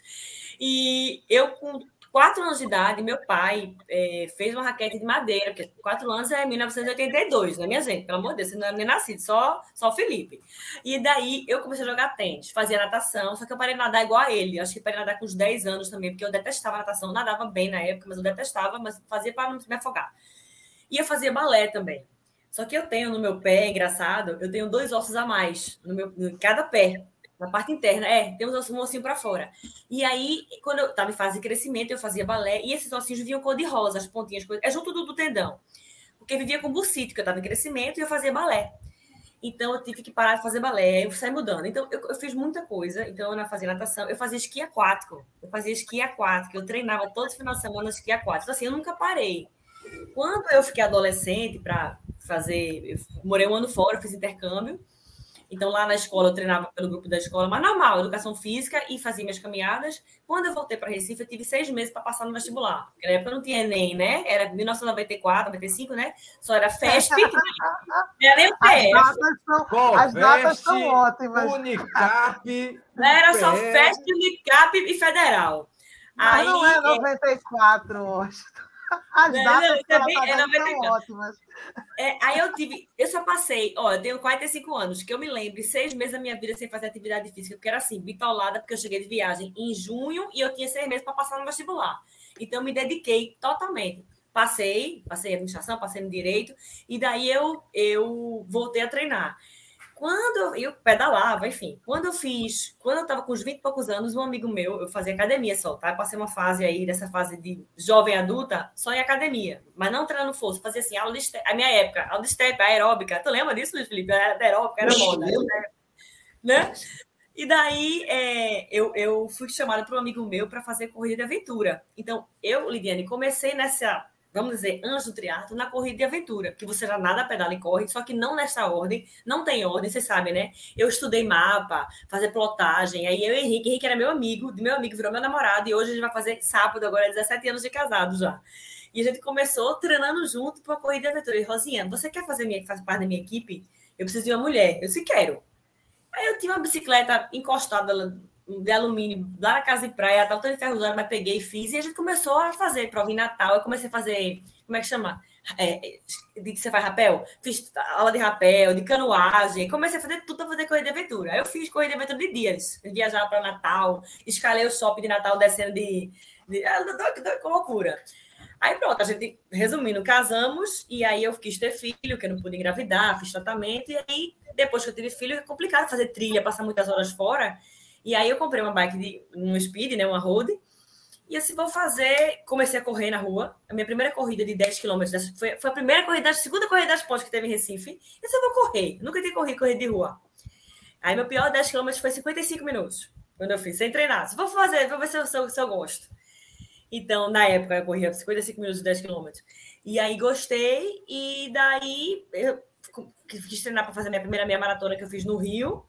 E eu, com quatro anos de idade, meu pai é, fez uma raquete de madeira, porque quatro anos é 1982, né, minha gente? Pelo amor de Deus, você não era nem nascido, só, só o Felipe. E daí eu comecei a jogar tênis, fazia natação, só que eu parei de nadar igual a ele. Acho que parei de nadar com uns 10 anos também, porque eu detestava natação, eu nadava bem na época, mas eu detestava, mas fazia para não me afogar. E eu fazia balé também. Só que eu tenho no meu pé, engraçado, eu tenho dois ossos a mais no meu, em cada pé na parte interna, é, tem um ossinho para fora. E aí, quando eu estava em fase de crescimento, eu fazia balé, e esses ossinhos vinham cor de rosa, as pontinhas, é junto do, do tendão. Porque vivia com bursite, eu estava em crescimento, e eu fazia balé. Então, eu tive que parar de fazer balé, eu saí mudando. Então, eu, eu fiz muita coisa. Então, eu fazia natação, eu fazia esqui aquático. Eu fazia esqui aquático, eu treinava todos os finais de semana esqui aquático. Então, assim, eu nunca parei. Quando eu fiquei adolescente para fazer... Morei um ano fora, fiz intercâmbio. Então, lá na escola, eu treinava pelo grupo da escola, mas normal, educação física, e fazia minhas caminhadas. Quando eu voltei para Recife, eu tive seis meses para passar no vestibular. Porque na época não tinha Enem, né? Era 1994, 95, né? Só era FESP. era nem o As datas são, as datas são ótimas. Unicap. Era só FESP, Unicap e Federal. Mas Aí, não é 94 hoje. As datas é, bem, é 94. são ótimas. É, aí eu tive, eu só passei, ó, eu tenho 45 anos, que eu me lembro, seis meses da minha vida sem fazer atividade física, porque era assim, bitolada, porque eu cheguei de viagem em junho e eu tinha seis meses para passar no vestibular. Então, eu me dediquei totalmente. Passei, passei administração, passei no direito, e daí eu, eu voltei a treinar. Quando eu pedalava, enfim, quando eu fiz, quando eu estava com uns 20 e poucos anos, um amigo meu, eu fazia academia só, tá? Eu passei uma fase aí, dessa fase de jovem adulta, só em academia, mas não treinando força, fazia assim, aula de step, a minha época, aula de step, aeróbica. Tu lembra disso, Luiz Felipe? Era aeróbica, era moda, né? E daí é, eu, eu fui chamada para um amigo meu para fazer corrida de aventura. Então, eu, Lidiane, comecei nessa vamos dizer, anjo do triatlo na corrida de aventura, que você já nada pedala e corre, só que não nessa ordem, não tem ordem, você sabe, né? Eu estudei mapa, fazer plotagem, aí eu e Henrique, Henrique era meu amigo, meu amigo virou meu namorado, e hoje a gente vai fazer sábado, agora 17 anos de casado já. E a gente começou treinando junto para a corrida de aventura. E Rosinha, você quer fazer, minha, fazer parte da minha equipe? Eu preciso de uma mulher. Eu se quero. Aí eu tinha uma bicicleta encostada de alumínio lá na casa de praia, estava toda enferrujada, mas peguei e fiz, e a gente começou a fazer prova em Natal. Eu comecei a fazer, como é que chama? É, de que você faz rapel? Fiz aula de rapel, de canoagem, comecei a fazer tudo para fazer corrida de aventura. Aí eu fiz corrida de aventura de dias, viajava para Natal, escalei o shopping de Natal descendo de. de, ah, de, de loucura. Aí pronto, a gente, resumindo, casamos, e aí eu quis ter filho, que eu não pude engravidar, fiz tratamento, e aí, depois que eu tive filho, é complicado fazer trilha, passar muitas horas fora. E aí eu comprei uma bike de um speed, né, uma road. E assim, vou fazer. Comecei a correr na rua. A minha primeira corrida de 10 km foi, foi a primeira corrida, a segunda corrida das pontes que teve em Recife. E assim, eu vou correr. nunca tinha corrido corrida de rua. Aí meu pior 10 km foi 55 minutos. Quando eu fiz, sem treinar. Vou fazer, vou ver se eu, se eu, se eu gosto. Então, na época, eu corria 55 minutos de 10 km. E aí gostei, e daí eu quis treinar para fazer a minha primeira meia maratona que eu fiz no Rio.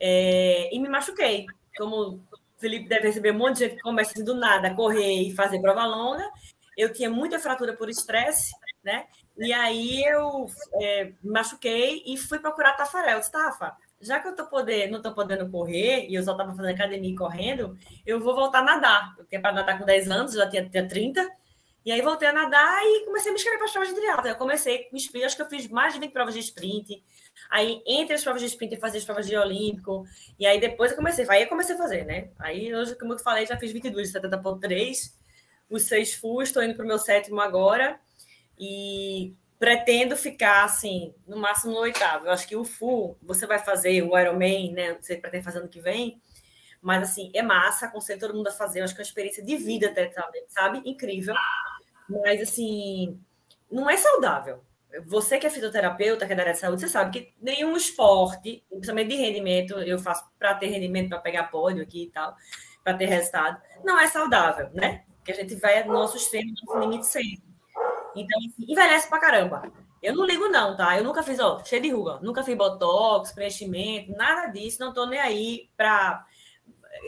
É, e me machuquei. Como o Felipe deve receber um monte de gente que começa assim, do nada, correr e fazer prova longa. Eu tinha muita fratura por estresse, né? E aí eu é, me machuquei e fui procurar Tafarel. Eu disse, Tafa, já que eu tô poder, não estou podendo correr e eu só estava fazendo academia e correndo, eu vou voltar a nadar. Eu tinha para nadar com 10 anos, já tinha, tinha 30. E aí voltei a nadar e comecei a me inscrever para as provas de triatlo. Eu comecei com sprint, acho que eu fiz mais de 20 provas de sprint. Aí, entre as provas de sprint, eu fazia as provas de olímpico. E aí, depois eu comecei. Aí eu comecei a fazer, né? Aí, hoje, como eu falei, já fiz 22 de 70.3. Os seis full, estou indo para o meu sétimo agora. E pretendo ficar, assim, no máximo no oitavo. Eu acho que o full, você vai fazer o Ironman, né? Você pretende fazer ano que vem. Mas, assim, é massa, aconselho todo mundo a fazer. Eu acho que é uma experiência de vida, até, sabe? Incrível. Mas, assim, não é saudável você que é fisioterapeuta, que é da área de saúde, você sabe que nenhum esporte, principalmente de rendimento, eu faço para ter rendimento, para pegar pódio aqui e tal, para ter resultado, não é saudável, né? Porque a gente vai no nosso extremo, no nosso limite sempre. Então, assim, envelhece pra caramba. Eu não ligo, não, tá? Eu nunca fiz, ó, cheio de ruga, nunca fiz botox, preenchimento, nada disso, não tô nem aí para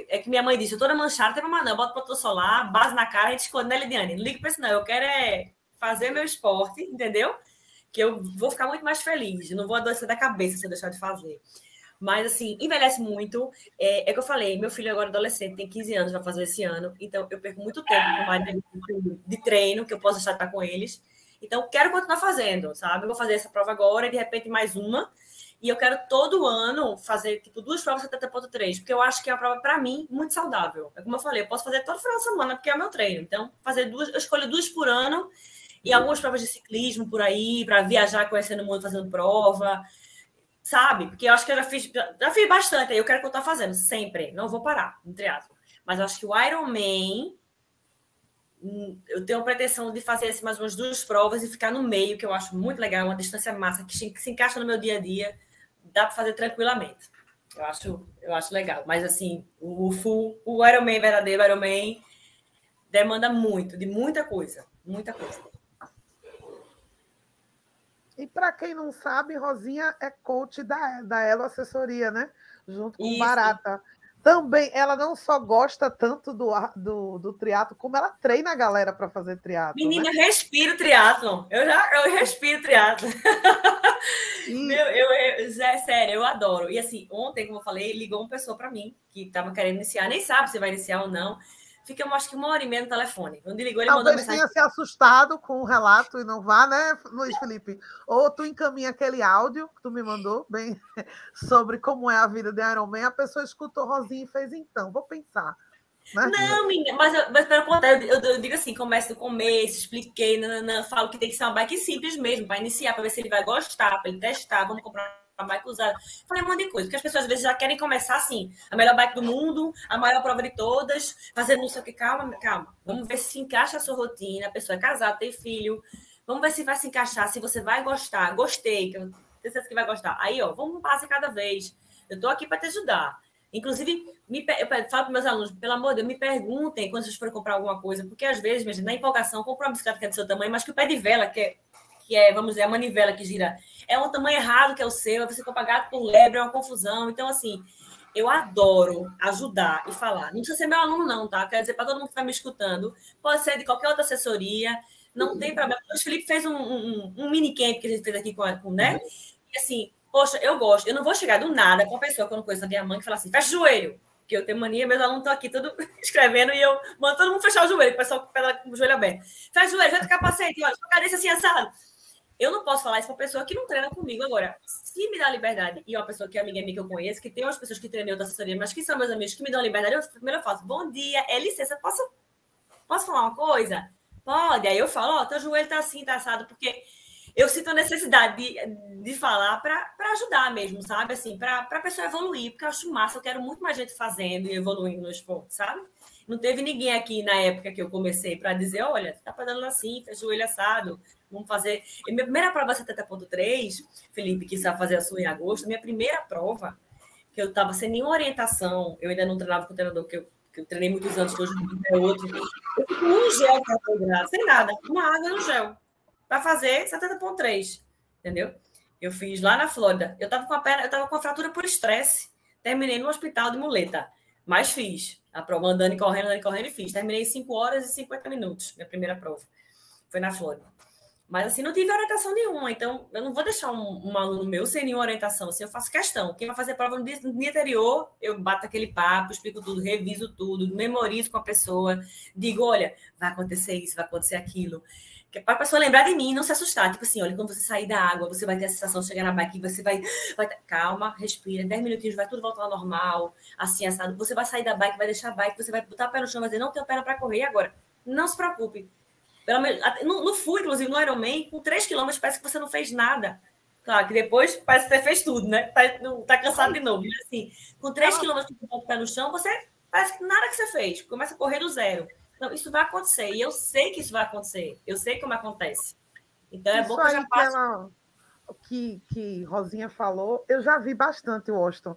é que minha mãe disse, eu toda manchada, tem uma não, bota protetor solar, base na cara, a gente esconde, né, Lidiane? Não liga pra isso não, eu quero é fazer meu esporte, entendeu? Que eu vou ficar muito mais feliz, não vou adoecer da cabeça se eu deixar de fazer. Mas, assim, envelhece muito. É, é que eu falei, meu filho agora é adolescente, tem 15 anos, vai fazer esse ano. Então, eu perco muito tempo com de, treino, que eu posso estar com eles. Então, quero continuar fazendo, sabe? Vou fazer essa prova agora, de repente mais uma. E eu quero todo ano fazer, tipo, duas provas 70.3, porque eu acho que é uma prova, para mim, muito saudável. É como eu falei, eu posso fazer todo final de semana, porque é o meu treino. Então, fazer duas, eu escolho duas por ano e algumas provas de ciclismo por aí, para viajar conhecendo o mundo, fazendo prova sabe? Porque eu acho que eu já fiz, já fiz bastante, aí eu quero continuar fazendo, sempre, não vou parar no triatlo. Mas eu acho que o Ironman, hum, eu tenho a pretensão de fazer assim, mais umas duas provas e ficar no meio, que eu acho muito legal, uma distância massa, que se encaixa no meu dia a dia, dá para fazer tranquilamente. Eu acho, eu acho legal. Mas assim, o full, o Ironman verdadeiro, o Ironman demanda muito, de muita coisa, muita coisa. E para quem não sabe, Rosinha é coach da, da Elo Assessoria, né? Junto com Isso. Barata. Também, ela não só gosta tanto do, do, do triatlo, como ela treina a galera para fazer triatlo. Menina, né? respiro triatlo. Eu já eu respiro triatlo. Meu, eu, eu, é sério, eu adoro. E assim, ontem, como eu falei, ligou uma pessoa para mim que estava querendo iniciar, nem sabe se vai iniciar ou não ficamos acho que uma hora e meia no telefone. Quando ele ligou, ele Talvez mandou mensagem. tenha se assustado com o relato e não vá, né, Luiz Felipe? Ou tu encaminha aquele áudio que tu me mandou, bem, sobre como é a vida de Iron Man, a pessoa escutou Rosinha e fez então, vou pensar. Né? Não, menina, mas, mas pelo contrário, eu, eu, digo assim, começo do começo, expliquei, nanana, falo que tem que ser uma bike simples mesmo, para iniciar, para ver se ele vai gostar, para ele testar, vamos comprar a bike usada. Falei um monte de coisa, porque as pessoas às vezes já querem começar assim, a melhor bike do mundo, a maior prova de todas, fazendo não sei o que. Calma, calma. Vamos ver se encaixa a sua rotina, a pessoa é casada, tem filho. Vamos ver se vai se encaixar, se você vai gostar. Gostei, que eu tenho certeza que vai gostar. Aí, ó, vamos passo cada vez. Eu estou aqui para te ajudar. Inclusive, me, eu falo para meus alunos, pelo amor de Deus, me perguntem quando vocês forem comprar alguma coisa, porque às vezes, gente, na empolgação, compra uma bicicleta que é do seu tamanho, mas que o pé de vela, que é, que é, vamos dizer, a manivela que gira, é um tamanho errado que é o seu, você compra gato por lebre, é uma confusão. Então, assim, eu adoro ajudar e falar. Não precisa ser meu aluno, não, tá? Quer dizer, para todo mundo que está me escutando, pode ser de qualquer outra assessoria, não tem problema. O Felipe fez um, um, um mini camp que a gente fez aqui com, com né? E assim, poxa, eu gosto. Eu não vou chegar do nada com a pessoa que eu não conheço a minha mãe e falar assim, fecha o joelho. Porque eu tenho mania, meus alunos estão aqui tudo escrevendo e eu mando todo mundo fechar o joelho, o pessoal com o joelho aberto. Fecha o joelho, já capacete, olha, sua cabeça assim assado. Eu não posso falar isso para pessoa que não treina comigo. Agora, se me dá liberdade, e uma pessoa que é amiga minha que eu conheço, que tem umas pessoas que treinam outra assessoria, mas que são meus amigos que me dão liberdade, eu primeiro faço, bom dia, é licença, posso, posso falar uma coisa? Pode. Aí eu falo, ó, oh, teu joelho tá assim, tá assado, porque eu sinto a necessidade de, de falar para ajudar mesmo, sabe? Assim, para a pessoa evoluir, porque eu acho massa, eu quero muito mais gente fazendo e evoluindo no esporte, sabe? Não teve ninguém aqui na época que eu comecei para dizer, olha, tá pedalando assim, fez joelho assado, vamos fazer. E minha primeira prova 70.3, Felipe, que sabe fazer a sua em agosto, minha primeira prova, que eu estava sem nenhuma orientação, eu ainda não treinava com o treinador que eu, que eu treinei muitos anos, que hoje é outro. Eu fui com um gel para sem nada, uma água no gel, para fazer 70.3, entendeu? Eu fiz lá na Flórida. Eu estava com a perna, eu estava com a fratura por estresse. Terminei no hospital de muleta, mas fiz a prova andando e correndo, andando e correndo e fiz. Terminei em 5 horas e 50 minutos, minha primeira prova. Foi na Flórida. Mas assim, não tive orientação nenhuma, então eu não vou deixar um, um, aluno meu sem nenhuma orientação. Assim, eu faço questão. Quem vai fazer prova no dia, no dia, anterior, eu bato aquele papo, explico tudo, reviso tudo, memorizo com a pessoa, digo: olha, vai acontecer isso, vai acontecer aquilo. Que é para a pessoa lembrar de mim não se assustar. Tipo assim, olha, quando você sair da água, você vai ter a sensação de chegar na bike, você vai, vai. Calma, respira, 10 minutinhos, vai tudo voltar ao normal, assim, assado. Você vai sair da bike, vai deixar a bike, você vai botar o pé no chão, vai dizer: não tenho perna para correr agora. Não se preocupe no, no full, inclusive, no Ironman, com 3 km parece que você não fez nada. Claro que depois parece que você fez tudo, né? Tá, tá cansado de novo. Mas assim, com 3 km o pé no chão, você parece que nada que você fez. Começa a correr do zero. Então, isso vai acontecer. E eu sei que isso vai acontecer. Eu sei como acontece. Então, é isso bom que eu já passe... Ela, que, que Rosinha falou, eu já vi bastante, Washington.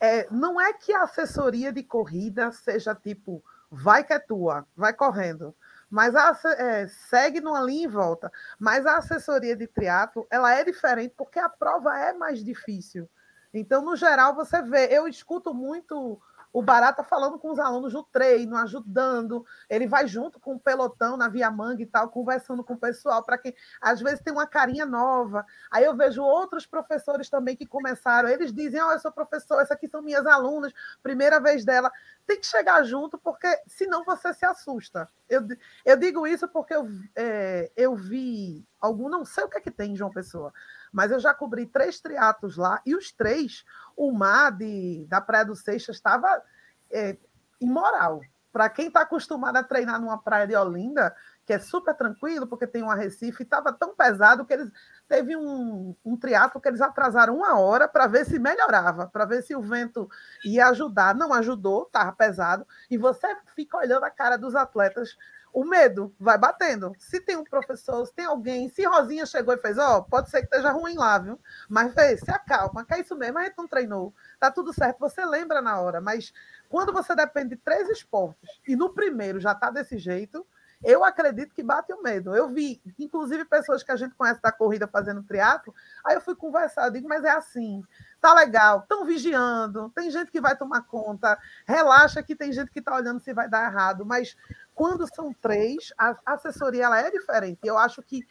É, não é que a assessoria de corrida seja tipo, vai que é tua, vai correndo mas a, é, segue numa linha e volta. Mas a assessoria de triatlo ela é diferente porque a prova é mais difícil. Então, no geral, você vê, eu escuto muito o, Barata falando com os alunos no treino, ajudando. Ele vai junto com o pelotão na Via Manga e tal, conversando com o pessoal, para quem às vezes tem uma carinha nova. Aí eu vejo outros professores também que começaram, eles dizem: oh, eu sou professor, essas aqui são minhas alunas, primeira vez dela. Tem que chegar junto, porque senão você se assusta. Eu, eu digo isso porque eu, é, eu vi algum, não sei o que é que tem em João Pessoa, mas eu já cobri três triatos lá, e os três, o mar de, da Praia do Seixas estava é, imoral. Para quem está acostumado a treinar numa praia de Olinda, que é super tranquilo, porque tem um arrecife, estava tão pesado que eles teve um, um triatlo que eles atrasaram uma hora para ver se melhorava, para ver se o vento ia ajudar. Não ajudou, estava pesado, e você fica olhando a cara dos atletas o medo vai batendo. Se tem um professor, se tem alguém, se Rosinha chegou e fez, ó, oh, pode ser que esteja ruim lá, viu? Mas vê, se acalma, que é isso mesmo, a gente não treinou. Tá tudo certo, você lembra na hora, mas quando você depende de três esportes e no primeiro já tá desse jeito, eu acredito que bate o medo. Eu vi, inclusive, pessoas que a gente conhece da corrida fazendo triatlo, aí eu fui conversar, eu digo, mas é assim, tá legal, estão vigiando, tem gente que vai tomar conta, relaxa que tem gente que está olhando se vai dar errado, mas quando são três, a assessoria ela é diferente. Eu acho que,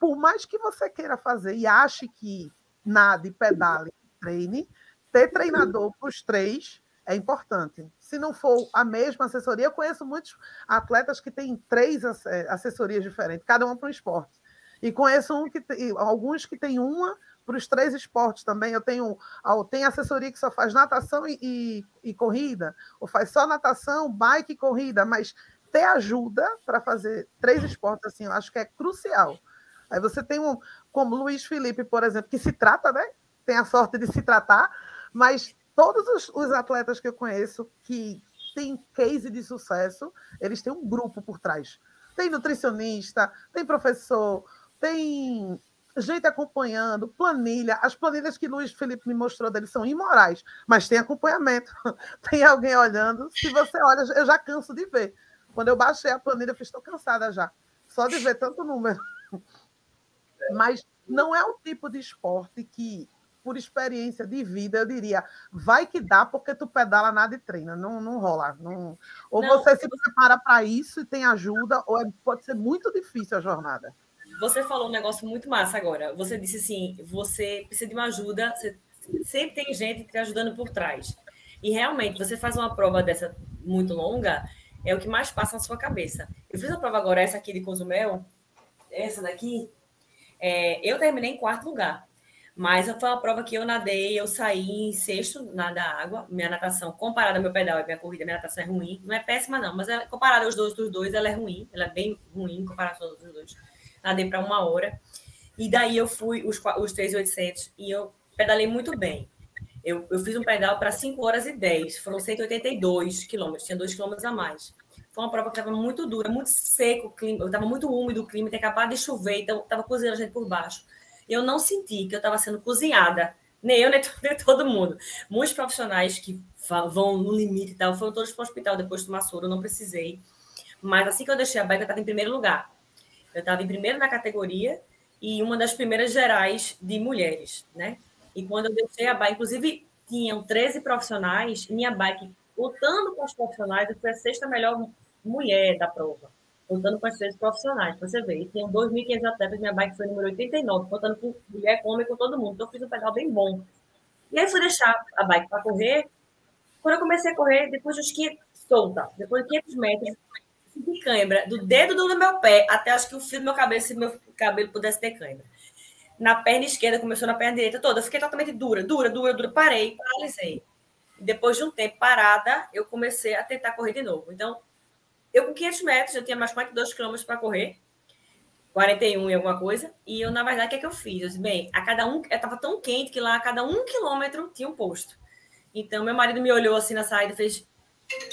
por mais que você queira fazer e ache que nada, pedale, treine, ter treinador para os três é importante. Se não for a mesma assessoria, eu conheço muitos atletas que têm três é, assessorias diferentes, cada uma para um esporte. E conheço um que tem, alguns que têm uma para os três esportes também. Eu tenho, tem assessoria que só faz natação e, e, e, corrida, ou faz só natação, bike e corrida, mas ter ajuda para fazer três esportes assim, eu acho que é crucial. Aí você tem um, como Luiz Felipe, por exemplo, que se trata, né? Tem a sorte de se tratar, mas todos os, os atletas que eu conheço que têm case de sucesso, eles têm um grupo por trás. Tem nutricionista, tem professor, tem gente acompanhando, planilha. As planilhas que Luiz Felipe me mostrou dele são imorais, mas tem acompanhamento. Tem alguém olhando. Se você olha, eu já canso de ver. Quando eu baixei a planilha, eu fiz, estou cansada já, só de ver tanto número. Mas não é o tipo de esporte que, por experiência de vida, eu diria, vai que dá porque tu pedala nada e treina. Não, não rola. Não... Ou não, você se prepara para isso e tem ajuda, ou é, pode ser muito difícil a jornada. Você falou um negócio muito massa agora. Você disse assim: você precisa de uma ajuda, você, sempre tem gente te ajudando por trás. E realmente, você faz uma prova dessa muito longa, é o que mais passa na sua cabeça. Eu fiz a prova agora, essa aqui de Cozumel, essa daqui, é, eu terminei em quarto lugar. Mas foi uma prova que eu nadei, eu saí em sexto na da água. Minha natação, comparada ao meu pedal e minha corrida, minha natação é ruim. Não é péssima, não, mas é, comparada aos dois dos dois, ela é ruim. Ela é bem ruim comparada aos outros dois. Nadei para uma hora. E daí eu fui os, os 3,800 e eu pedalei muito bem. Eu, eu fiz um pedal para 5 horas e 10, foram 182 quilômetros, tinha 2 quilômetros a mais. Foi uma prova que estava muito dura, muito seco o clima, estava muito úmido o clima, tinha acabado de chover, então estava cozinhando a gente por baixo. Eu não senti que eu estava sendo cozinhada, nem eu, nem, todo mundo. Muitos profissionais que vão no limite e tal, foram todos para o hospital depois de tomar soro, eu não precisei. Mas assim que eu deixei a bike, eu estava em primeiro lugar. Eu estava em primeiro na categoria e uma das primeiras gerais de mulheres, né? E quando eu deixei a bike, inclusive tinham 13 profissionais, minha bike, lutando com os profissionais, eu fui a sexta melhor mulher da prova, lutando com as 13 profissionais, você vê. E tinham 2.500 atletas, minha bike foi número 89, contando com mulher, com homem, com todo mundo. Então eu fiz um pedal bem bom. E aí fui deixar a bike para correr. Quando eu comecei a correr, depois dos 500, solta, depois de 500 metros, senti cãibra, do dedo do meu pé até acho que o fio do meu cabelo, se meu cabelo pudesse ter cãibra na perna esquerda, começou na perna direita toda. Fiquei totalmente dura, dura, dura, dura. Parei, paralisei. Depois de um tempo parada, eu comecei a tentar correr de novo. Então, eu com 500 metros, eu tinha mais 42 quilômetros para correr, 41 e alguma coisa. E eu, na verdade, o que é que eu fiz? Eu disse, bem, a cada um, estava tão quente que lá a cada um quilômetro tinha um posto. Então, meu marido me olhou assim na saída e fez,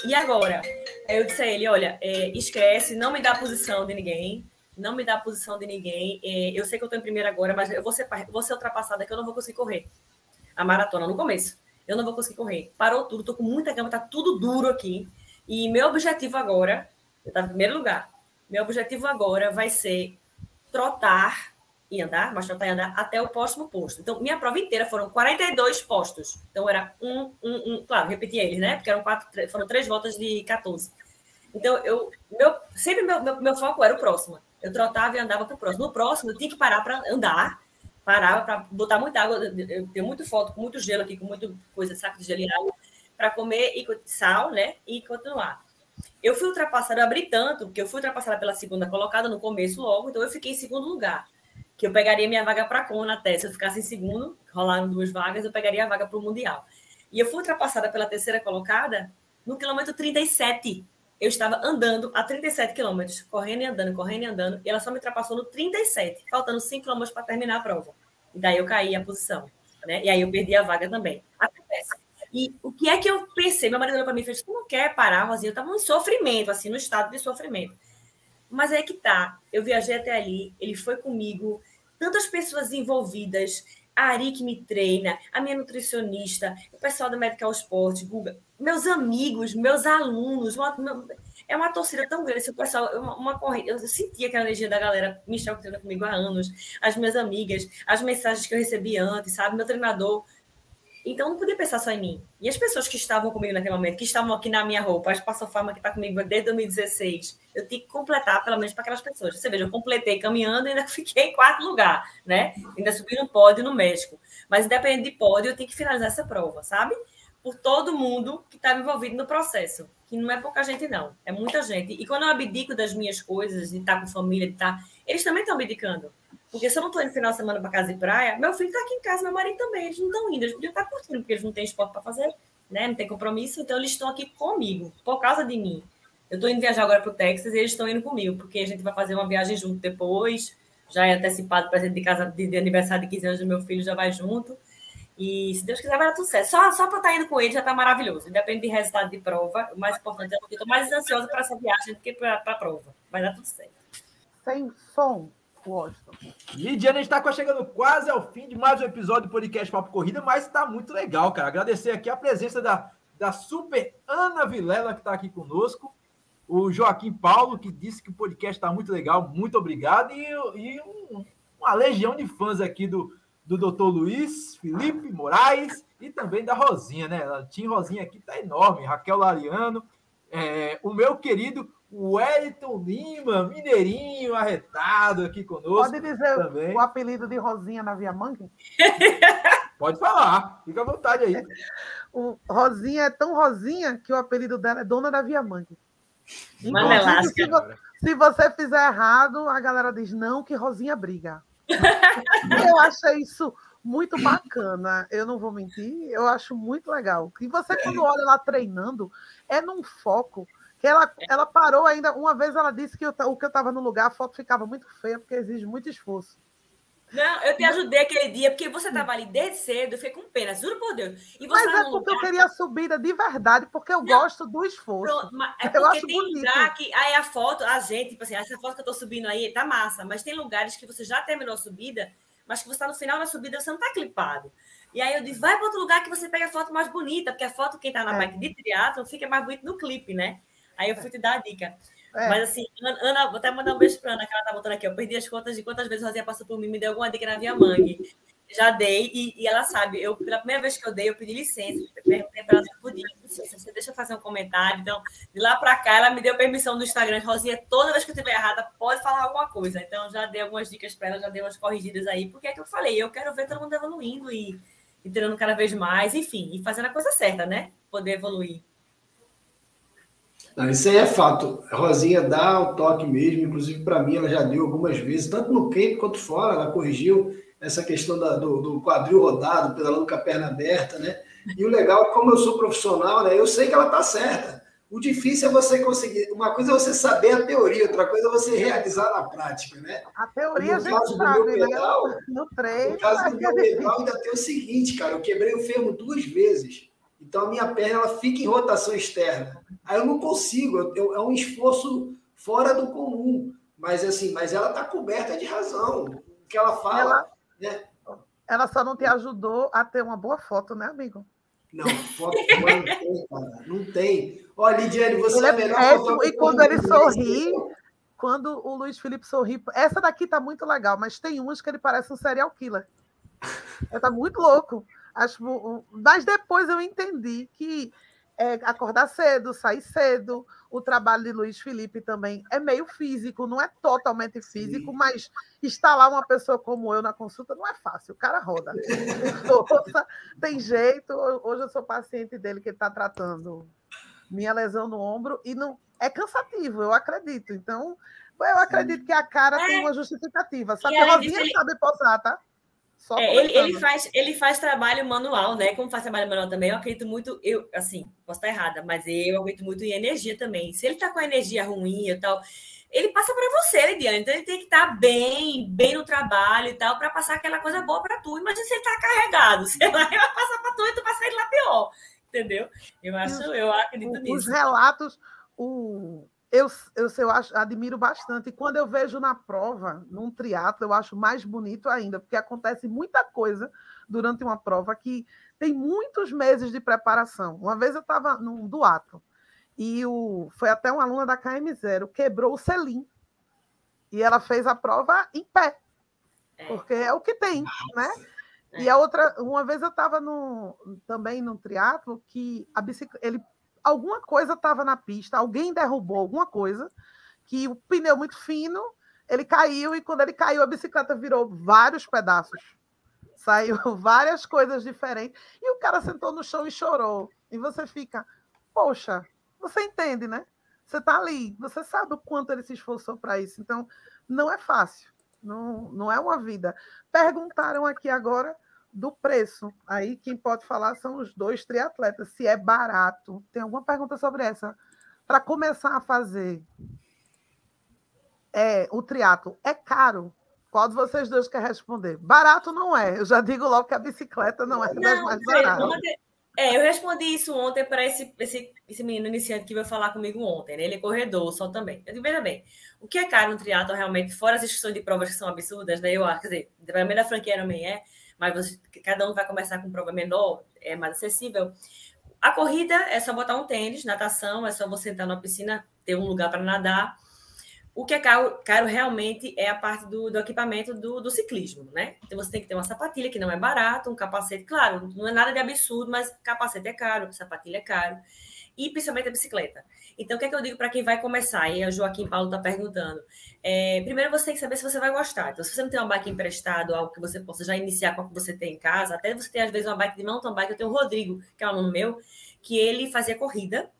e agora? Aí eu disse a ele, olha, é, esquece, não me dá posição de ninguém, não me dá a posição de ninguém. É, eu sei que eu estou em primeiro agora, mas eu vou ser, vou ser ultrapassada que eu não vou conseguir correr. A maratona no começo. Eu não vou conseguir correr. Parou tudo, estou com muita cama, tá tudo duro aqui. E meu objetivo agora, eu estava em primeiro lugar. Meu objetivo agora vai ser trotar e andar, mas trotar e andar até o próximo posto. Então, minha prova inteira foram 42 postos. Então, era um, um, um claro, repeti eles, né? Porque eram quatro, foram três voltas de 14. Então, eu, meu, sempre meu, meu, meu foco era o próximo. Eu trotava e andava para o próximo. No próximo, eu tinha que parar para andar, parava para botar muita água. Eu tenho muito foto com muito gelo aqui, com muita coisa, saco de gelo e água, para comer e sal, né? E continuar. Eu fui ultrapassada, eu abri tanto, que eu fui ultrapassada pela segunda colocada no começo logo, então eu fiquei em segundo lugar que eu pegaria minha vaga para a Kona até. Se eu ficasse em segundo, rolaram duas vagas, eu pegaria a vaga para o Mundial. E eu fui ultrapassada pela terceira colocada no quilômetro 37. Eu estava andando a 37 quilômetros, correndo e andando, correndo e andando, e ela só me ultrapassou no 37, faltando 5 quilômetros para terminar a prova. E daí eu caí a posição. Né? E aí eu perdi a vaga também. Acontece. E o que é que eu pensei? Meu marido olhou para mim e fez: Tu não quer parar, Rosinha? Eu estava em sofrimento, assim, no estado de sofrimento. Mas é que tá. Eu viajei até ali, ele foi comigo, tantas pessoas envolvidas. A Ari que me treina, a minha nutricionista, o pessoal do Medical Sport, Guga, meus amigos, meus alunos. Uma, uma, é uma torcida tão grande. Esse pessoal, uma, uma corrente. Eu sentia aquela energia da galera. Que treina comigo há anos, as minhas amigas, as mensagens que eu recebi antes, sabe? Meu treinador então, eu não podia pensar só em mim. E as pessoas que estavam comigo naquele momento, que estavam aqui na minha roupa, a Espaço Farma que está comigo desde 2016, eu tinha que completar, pelo menos para aquelas pessoas. Você veja, eu completei caminhando e ainda fiquei em quarto lugar, né? Ainda subi no pódio no México. Mas, independente de pódio, eu tenho que finalizar essa prova, sabe? Por todo mundo que estava envolvido no processo. Que não é pouca gente, não. É muita gente. E quando eu abdico das minhas coisas, de estar com família, de estar... Eles também estão abdicando. Porque se eu não estou indo final de semana para casa e praia, meu filho está aqui em casa, meu marido também, eles não estão indo, eles podiam estar curtindo, porque eles não têm esporte para fazer, né? Não tem compromisso, então eles estão aqui comigo, por causa de mim. Eu estou indo viajar agora para o Texas e eles estão indo comigo, porque a gente vai fazer uma viagem junto depois. Já é antecipado presente de casa de, aniversário de 15 anos do meu filho, já vai junto. E se Deus quiser, vai dar tudo certo. Só, só para estar tá indo com ele já está maravilhoso. Independe de resultado de prova. O mais importante é que eu estou mais ansiosa para essa viagem do que para a prova. Vai dar tudo certo. Sem som. Washington. E Diana, a gente está chegando quase ao fim de mais um episódio do podcast Papo Corrida, mas está muito legal, cara. Agradecer aqui a presença da, da super Ana Vilela, que está aqui conosco. O Joaquim Paulo, que disse que o podcast está muito legal, muito obrigado. E, e um, uma legião de fãs aqui do, do Dr. Luiz, Felipe Moraes e também da Rosinha, né? A Tim Rosinha aqui está enorme, Raquel Lariano, é, o meu querido o Wellington Lima, mineirinho, arretado aqui conosco. Pode dizer também. o apelido de Rosinha na Via Mangue? Pode falar, fica à vontade aí. O Rosinha é tão Rosinha que o apelido dela é Dona da Via Mangue. Inclusive, se, vo se você fizer errado, a galera diz não, que Rosinha briga. Eu achei isso muito bacana. Eu não vou mentir, eu acho muito legal. E você, quando olha lá treinando, é num foco que ela, ela parou ainda. Uma vez ela disse que eu, o que eu estava no lugar, a foto ficava muito feia, porque exige muito esforço. Não, eu te ajudei aquele dia, porque você estava ali desde cedo, eu fiquei com pena, juro por Deus. E mas é porque lugar... eu queria a subida de verdade, porque eu não, gosto do esforço. Pronto, mas é eu acho tem bonito. lugar que. Aí a foto, a gente, tipo assim, essa foto que eu estou subindo aí tá massa, mas tem lugares que você já terminou a subida, mas que você está no final da subida, você não está clipado. E aí eu disse, vai para outro lugar que você pega a foto mais bonita, porque a foto quem está na é. bike de triatlo fica mais bonito no clipe, né? Aí eu fui te dar a dica. É. Mas assim, Ana, vou até mandar um beijo para Ana, que ela tá botando aqui. Eu perdi as contas de quantas vezes Rosinha passou por mim, me deu alguma dica na Via Mangue. Já dei, e, e, ela sabe, eu, pela primeira vez que eu dei, eu pedi licença, perguntei para ela se podia, você deixa eu fazer um comentário. Então, de lá para cá, ela me deu permissão no Instagram, Rosinha, toda vez que eu estiver errada, pode falar alguma coisa. Então, já dei algumas dicas para ela, já dei umas corrigidas aí, porque é que eu falei, eu quero ver todo mundo evoluindo e, e treinando cada vez mais, enfim, e fazendo a coisa certa, né? Poder evoluir. Não, isso aí é fato. A Rosinha dá o toque mesmo, inclusive para mim ela já deu algumas vezes, tanto no camp quanto fora, ela corrigiu essa questão da, do, do, quadril rodado, pedalando com a perna aberta, né? E o legal é como eu sou profissional, né? Eu sei que ela tá certa. O difícil é você conseguir. Uma coisa é você saber a teoria, outra coisa é você realizar na prática, né? A teoria no caso do sabe, meu né? pedal, né? no treino. No caso do meu pedal, ainda tem o seguinte, cara, eu quebrei o fermo duas vezes. Então a minha perna ela fica em rotação externa. Aí eu não consigo, eu, eu, é um esforço fora do comum. Mas assim, mas ela está coberta de razão. O que ela fala. Ela, né? ela só não te ajudou a ter uma boa foto, né, amigo? Não, foto não tem, cara. Não tem. Olha, Lidiane, você ele é, é melhor. É, e quando ele sorri, quando o Luiz Felipe sorri. Essa daqui tá muito legal, mas tem umas que ele parece um serial killer. Ele tá muito louco. Acho, mas depois eu entendi que é acordar cedo, sair cedo. O trabalho de Luiz Felipe também é meio físico, não é totalmente físico, Sim. mas instalar uma pessoa como eu na consulta não é fácil. O cara roda. Força, tem jeito. Hoje eu sou paciente dele que está tratando minha lesão no ombro e não é cansativo, eu acredito. Então, eu acredito que a cara é. tem uma justificativa. Sabe, a Rosinha ele... sabe posar, tá? É, ele, ele, faz, ele faz trabalho manual, né? Como faz trabalho manual também, eu acredito muito, eu, assim, posso estar errada, mas eu acredito muito em energia também. Se ele tá com a energia ruim e tal, ele passa para você, Lidiane. Então ele tem que estar tá bem, bem no trabalho e tal, para passar aquela coisa boa para tu. Imagina se ele tá carregado, você vai, vai passar para tu e tu vai sair lá pior. Entendeu? Eu acho, eu acredito os, nisso. Os relatos, o, eu, eu, eu acho, admiro bastante. E quando eu vejo na prova, num triatlo, eu acho mais bonito ainda, porque acontece muita coisa durante uma prova que tem muitos meses de preparação. Uma vez eu estava num duato e o, foi até uma aluna da KM0, quebrou o selim. E ela fez a prova em pé, é. porque é o que tem, né? E a outra, uma vez eu estava também num triatlo que a bicicleta, ele alguma coisa estava na pista, alguém derrubou alguma coisa, que o pneu muito fino, ele caiu e quando ele caiu a bicicleta virou vários pedaços. Saiu várias coisas diferentes e o cara sentou no chão e chorou. E você fica, poxa, você entende, né? Você está ali, você sabe o quanto ele se esforçou para isso. Então, não é fácil, não, não é uma vida. Perguntaram aqui agora do preço. Aí quem pode falar são os dois triatletas, se é barato. Tem alguma pergunta sobre essa? Para começar a fazer é, o triatlo, é caro? Qual de vocês dois quer responder? Barato não é. Eu já digo logo que a bicicleta não é não, mais barata. É, eu respondi isso ontem para esse, esse, esse menino iniciante que veio falar comigo ontem. Né? Ele é corredor só também. Eu digo, veja bem, o que é caro no triatlo realmente, fora as inscrições de provas que são absurdas, né? Eu acho, quer dizer, pelo menos a franquia também é, mas você, cada um vai começar com prova menor, é mais acessível. A corrida é só botar um tênis, natação, é só você entrar na piscina, ter um lugar para nadar. O que é caro, caro, realmente é a parte do, do equipamento do, do, ciclismo, né? Então você tem que ter uma sapatilha que não é barato, um capacete, claro, não é nada de absurdo, mas capacete é caro, sapatilha é caro, e principalmente a bicicleta. Então, o que é que eu digo para quem vai começar? E o Joaquim Paulo está perguntando. É, primeiro, você tem que saber se você vai gostar. Então, se você não tem uma bike emprestada, algo que você possa já iniciar com o que você tem em casa, até você tem, às vezes, uma bike de mountain bike. Eu tenho o Rodrigo, que é um aluno meu, que ele fazia corrida,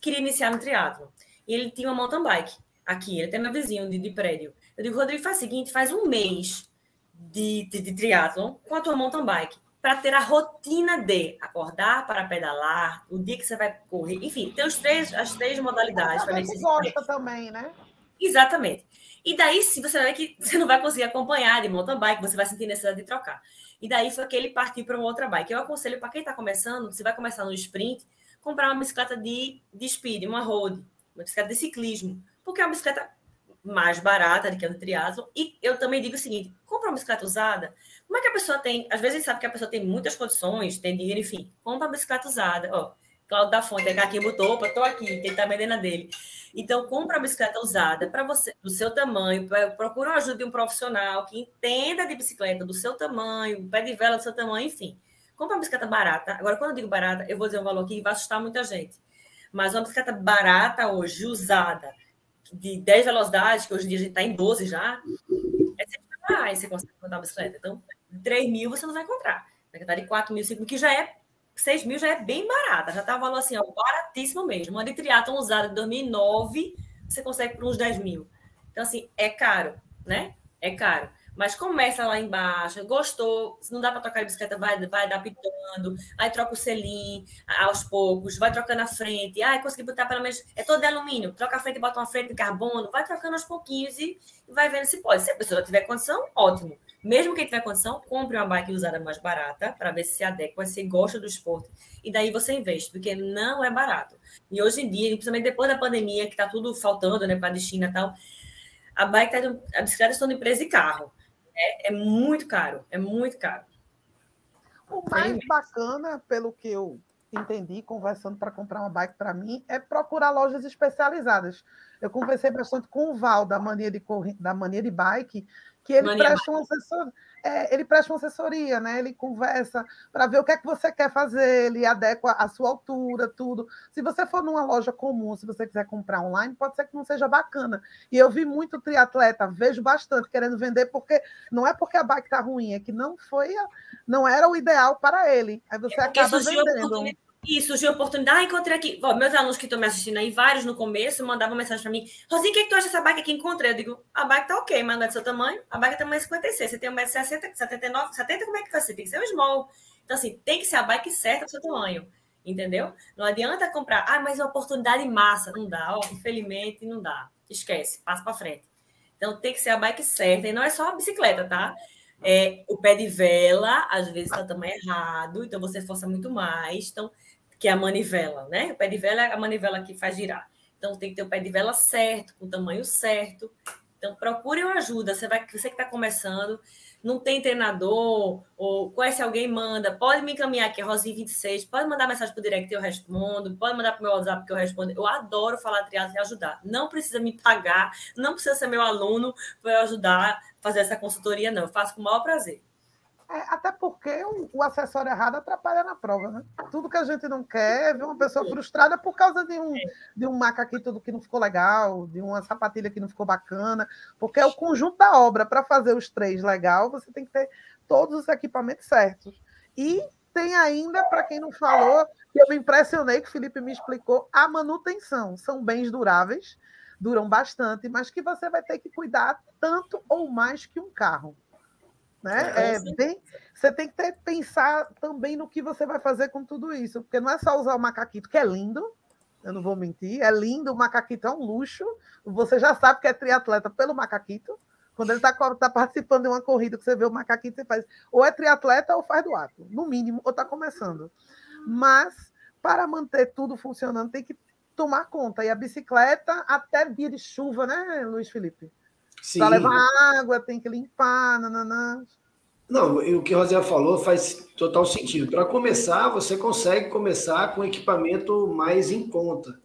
queria iniciar no triatlo. E ele tinha uma mountain bike aqui, ele tem meu vizinho de, de prédio. Eu digo, Rodrigo, faz o seguinte, faz um mês de, de, de triatlon com a tua mountain bike para ter a rotina de acordar para pedalar, o dia que você vai correr, enfim, tem os três, as três modalidades. Para você gosta também, né? Exatamente. E daí, se você vai ver que você não vai conseguir acompanhar de mountain bike, você vai sentir necessidade de trocar. E daí foi que ele partiu para uma outra bike. Eu aconselho para quem está começando, se vai começar no sprint, comprar uma bicicleta de, de speed, uma road, uma bicicleta de ciclismo, porque é uma bicicleta mais barata do que a do triatlo. E eu também digo o seguinte, compra uma bicicleta usada, como é que a pessoa tem? Às vezes sabe que a pessoa tem muitas condições, tem dinheiro, enfim. Compra uma bicicleta usada. Ó, Claudio da Fonte, aqui botou, opa, tô aqui, quem tá vendendo a dele. Então, compra uma bicicleta usada para você, do seu tamanho, procura a ajuda de um profissional que entenda de bicicleta do seu tamanho, pé de vela do seu tamanho, enfim. Compra uma bicicleta barata. Agora, quando eu digo barata, eu vou dizer um valor que vai assustar muita gente. Mas uma bicicleta barata hoje, usada, de 10 velocidades, que hoje em dia a gente está em 12 já, é 100 reais você consegue comprar uma bicicleta. Então, 3 mil você não vai encontrar. Vai de 4 mil, 5 mil, que já é 6 mil já é bem barata, já está um valor assim, ó, baratíssimo mesmo. Uma de triatlon usada de 2009, você consegue por uns 10 mil. Então, assim, é caro, né? É caro. Mas começa lá embaixo, gostou, se não dá para trocar de bicicleta, vai, vai adaptando, aí troca o selim aos poucos, vai trocando a frente, ah, consegui botar pelo menos, é todo de alumínio, troca a frente bota uma frente de carbono, vai trocando aos pouquinhos e vai vendo se pode. Se a pessoa tiver condição, ótimo. Mesmo quem tiver condição, compre uma bike usada mais barata para ver se se adequa, se gosta do esporte. E daí você investe, porque não é barato. E hoje em dia, principalmente depois da pandemia, que está tudo faltando, né, para a China e tal, a bike tá, a bicicleta está no preço de carro. É, é, muito caro, é muito caro. O mais bacana, pelo que eu entendi, conversando para comprar uma bike para mim, é procurar lojas especializadas. Eu conversei bastante com o Val da mania de, da mania de bike, que ele Mania presta um assessor, é, ele presta uma assessoria, né? Ele conversa para ver o que é que você quer fazer, ele adequa a sua altura, tudo. Se você for numa loja comum, se você quiser comprar online, pode ser que não seja bacana. E eu vi muito triatleta, vejo bastante querendo vender porque não é porque a bike tá ruim, é que não foi, não era o ideal para ele. Aí você é acaba vendendo. E surgiu a oportunidade, ah, encontrei aqui. Bom, meus alunos que estão me assistindo aí, vários no começo, mandavam mensagem para mim: Rosinha, o que, é que tu acha dessa bike aqui? Encontrei. Eu digo: a bike tá ok, mas não é do seu tamanho. A bike é tamanho 56. Você tem 1,60m, 79 70 como é que vai ser? Tem que ser um small. Então, assim, tem que ser a bike certa do seu tamanho. Entendeu? Não adianta comprar, ah, mas é uma oportunidade massa. Não dá, ó, infelizmente não dá. Esquece, passa para frente. Então, tem que ser a bike certa. E não é só a bicicleta, tá? É, o pé de vela, às vezes, está tamanho errado, então você força muito mais. Então, que é a manivela, né? O pé de vela é a manivela que faz girar. Então tem que ter o pé de vela certo, com o tamanho certo. Então procure uma ajuda. Você vai, você que está começando, não tem treinador, ou conhece alguém, manda. Pode me encaminhar aqui, Rosinha26. Pode mandar mensagem para o direct que eu respondo. Pode mandar para o meu WhatsApp que eu respondo. Eu adoro falar triatlo e ajudar. Não precisa me pagar, não precisa ser meu aluno para eu ajudar a fazer essa consultoria, não. Eu faço com o maior prazer. É, até porque o, o, acessório errado atrapalha na prova, né? Tudo que a gente não quer, ver uma pessoa frustrada por causa de um, de um macaquito que não ficou legal, de uma sapatilha que não ficou bacana, porque é o conjunto da obra. Para fazer os três legal, você tem que ter todos os equipamentos certos. E tem ainda, para quem não falou, que eu me impressionei que o Felipe me explicou, a manutenção. São bens duráveis, duram bastante, mas que você vai ter que cuidar tanto ou mais que um carro. Né? É, é bem, você tem que ter, pensar também no que você vai fazer com tudo isso, porque não é só usar o macaquito, que é lindo, eu não vou mentir, é lindo, o macaquito é um luxo, você já sabe que é triatleta pelo macaquito, quando ele está tá participando de uma corrida, que você vê o macaquito, você faz, ou é triatleta ou faz do ato, no mínimo, ou está começando. Mas, para manter tudo funcionando, tem que tomar conta, e a bicicleta, até de chuva, né, Luiz Felipe? Para levar água, tem que limpar, nananã. Não, o que a Rosé falou faz total sentido. Para começar, você consegue começar com equipamento mais em conta.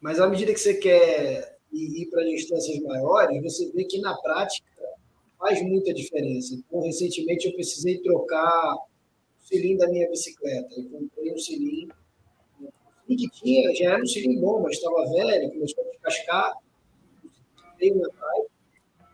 Mas à medida que você quer ir para distâncias maiores, você vê que na prática faz muita diferença. Então, recentemente eu precisei trocar o cilindro da minha bicicleta. Eu comprei um cilindro. O que tinha já era um cilindro bom, mas estava velho, começou a descascar. Dei uma raiva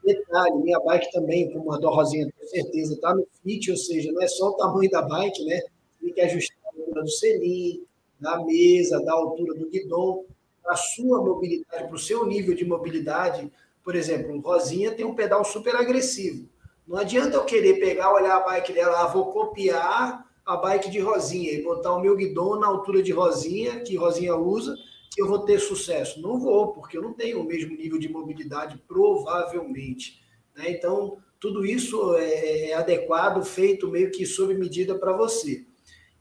Detalhe, minha bike também, como a do Rosinha, com certeza, está no fit, ou seja, não é só o tamanho da bike, né? Tem que ajustar a altura do selim, da mesa, da altura do guidão, a sua mobilidade, para o seu nível de mobilidade. Por exemplo, o Rosinha tem um pedal super agressivo. Não adianta eu querer pegar, olhar a bike dela, ah, vou copiar a bike de Rosinha e botar o meu guidão na altura de Rosinha, que Rosinha usa, que eu vou ter sucesso? Não vou, porque eu não tenho o mesmo nível de mobilidade, provavelmente. Né? Então, tudo isso é, é adequado, feito meio que sob medida para você.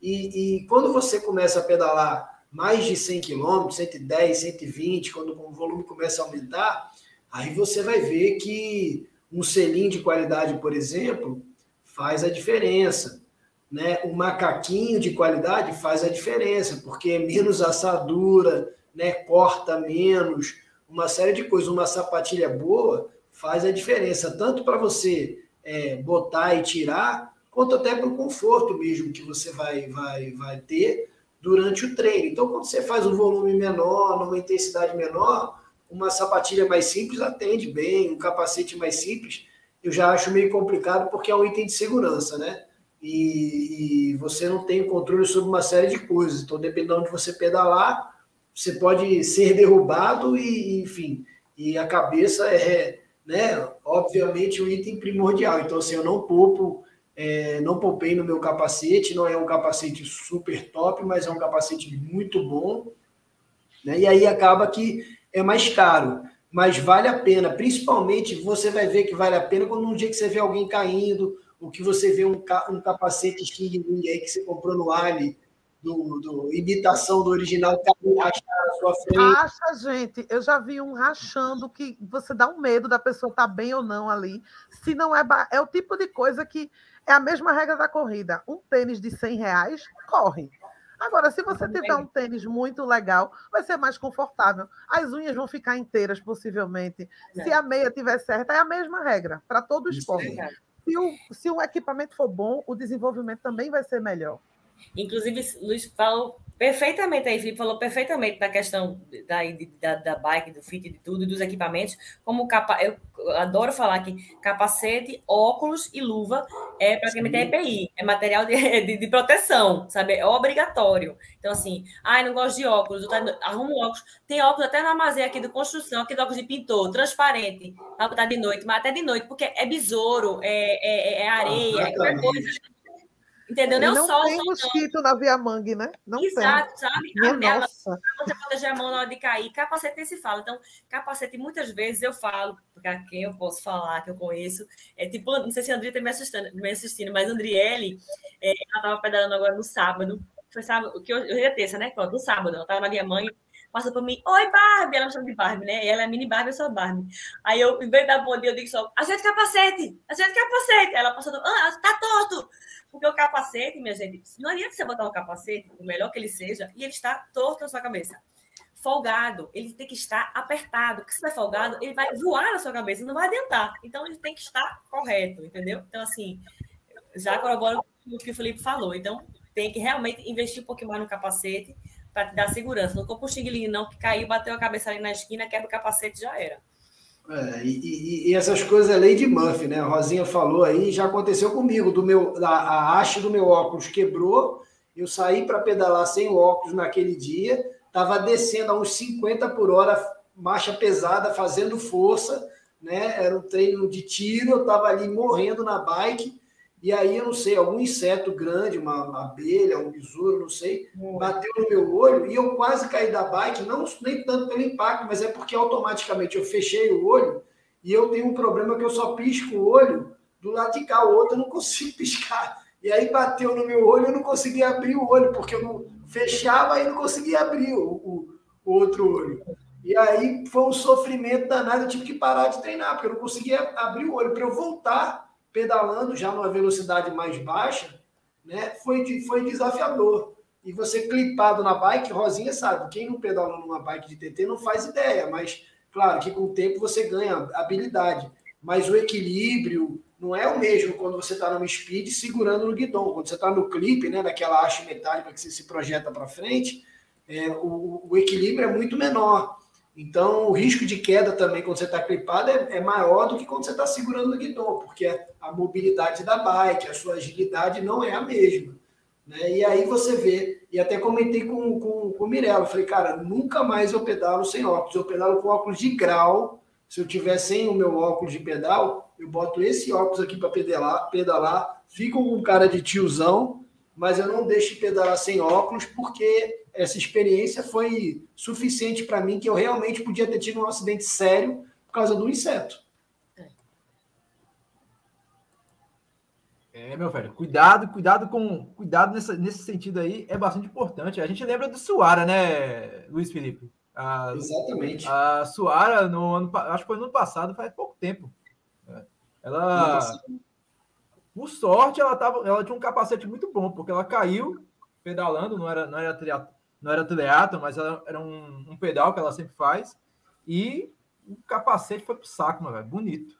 E, e, quando você começa a pedalar mais de 100 km, 110, 120, quando o volume começa a aumentar, aí você vai ver que um selim de qualidade, por exemplo, faz a diferença. Né? Um macaquinho de qualidade faz a diferença, porque é menos assadura, né, corta menos, uma série de coisas. Uma sapatilha boa faz a diferença, tanto para você é, botar e tirar, quanto até para o conforto mesmo que você vai, vai, vai ter durante o treino. Então, quando você faz um volume menor, numa intensidade menor, uma sapatilha mais simples atende bem, um capacete mais simples, eu já acho meio complicado porque é um item de segurança, né? E, e você não tem controle sobre uma série de coisas. Então, dependendo de você pedalar, você pode ser derrubado e, enfim, e a cabeça é, né, obviamente, um item primordial. Então, assim, eu não poupo, é, não poupei no meu capacete, não é um capacete super top, mas é um capacete muito bom, né, e aí acaba que é mais caro, mas vale a pena, principalmente você vai ver que vale a pena quando um dia que você vê alguém caindo, ou que você vê um, um capacete aí que você comprou no Ali, do, do, imitação do original rachar na sua frente. Acha, gente, eu já vi um rachando que você dá um medo da pessoa estar tá bem ou não ali. Se não é. É o tipo de coisa que é a mesma regra da corrida. Um tênis de 100 reais corre. Agora, se você tiver um tênis muito legal, vai ser mais confortável. As unhas vão ficar inteiras, possivelmente. É. Se a meia tiver certa, é a mesma regra para todo esporte. Se o, se o equipamento for bom, o desenvolvimento também vai ser melhor. Inclusive, Luiz falou perfeitamente aí, Felipe falou perfeitamente da questão da, da, da bike, do fit, de tudo, dos equipamentos, como capa, eu adoro falar que capacete, óculos e luva é praticamente EPI, é material de, de, de, proteção, sabe? É obrigatório. Então, assim, ai, não gosto de óculos, eu arrumo óculos. Tem óculos até na armazém aqui do construção, aqui do óculos de pintor, transparente, para botar de noite, mas até de noite, porque é besouro, é, é, é areia, é qualquer coisa Entendeu? Não, não sol, tem mosquito na Via Mangue, né? Não Exato, tem. sabe? Minha a nossa. Pra você proteger a mão na hora de cair. Capacete nem se fala. Então, capacete, muitas vezes eu falo, para quem eu posso falar, que eu conheço, é tipo, não sei se a André está me assistindo, me assistindo, mas a Andriele, é, ela estava pedalando agora no sábado. Foi sábado, que hoje é terça, né? Pronto, no sábado, ela estava na Via Mangue passa por mim, oi Barbie, ela me chama de Barbie, né? Ela é mini Barbie, eu sou Barbie. Aí eu, em vez dar bom dia, eu digo só, ajeita capacete, ajeita capacete. Aí ela passou, ah, tá torto. Porque o capacete, minha gente, não adianta você botar um capacete, o melhor que ele seja, e ele está torto na sua cabeça. Folgado, ele tem que estar apertado. Porque se é folgado, ele vai voar na sua cabeça, não vai adiantar. Então, ele tem que estar correto, entendeu? Então, assim, já corroboro o que o Felipe falou. Então, tem que realmente investir um pouquinho mais no capacete para te dar segurança. Não compra xinguilinho, não, que caiu, bateu a cabeça ali na esquina, quebra o capacete já era. É, e, e, e, essas coisas é lei de Murphy, né? A Rosinha falou aí, já aconteceu comigo. Do meu, a, a haste do meu óculos quebrou, eu saí para pedalar sem óculos naquele dia, estava descendo a uns 50 por hora, marcha pesada, fazendo força, né? Era um treino de tiro, eu estava ali morrendo na bike, e aí eu não sei, algum inseto grande, uma, uma abelha, um besouro, não sei, hum. bateu no meu olho e eu quase caí da bike, não nem tanto pelo impacto, mas é porque automaticamente eu fechei o olho e eu tenho um problema que eu só pisco o olho do lado de cá, o outro eu não consigo piscar. E aí bateu no meu olho, eu não conseguia abrir o olho, porque eu não fechava e não conseguia abrir o, o, o outro olho. E aí foi um sofrimento danado, eu tive que parar de treinar, porque eu não conseguia abrir o olho. Para eu voltar pedalando já numa velocidade mais baixa, né, foi, foi desafiador. E você clipado na bike, Rosinha sabe, quem não pedalou numa bike de TT não faz ideia, mas claro que com o tempo você ganha habilidade. Mas o equilíbrio não é o mesmo quando você está no speed segurando no guidão. Quando você está no clipe, né, naquela haste metálica que você se projeta para frente, é, o, o equilíbrio é muito menor. Então, o risco de queda também, quando você está clipado, é, é, maior do que quando você está segurando o guidão, porque a mobilidade da bike, a sua agilidade não é a mesma. Né? E aí você vê, e até comentei com, com, com o Mirella, falei, cara, nunca mais eu pedalo sem óculos, eu pedalo com óculos de grau, se eu tiver sem o meu óculos de pedal, eu boto esse óculos aqui para pedalar, pedalar, fico com cara de tiozão, mas eu não deixo de pedalar sem óculos, porque essa experiência foi suficiente para mim que eu realmente podia ter tido um acidente sério por causa do inseto. É, meu velho, cuidado, cuidado com. Cuidado nessa, nesse sentido aí é bastante importante. A gente lembra do Suara, né, Luiz Felipe? A, Exatamente. A Suara, no ano, acho que foi no ano passado, faz pouco tempo. É, ela. Por sorte, ela, tava, ela tinha um capacete muito bom, porque ela caiu pedalando, não era, não era não era triatlo, mas era, era um, um, pedal que ela sempre faz. E o capacete foi pro saco, mano, bonito.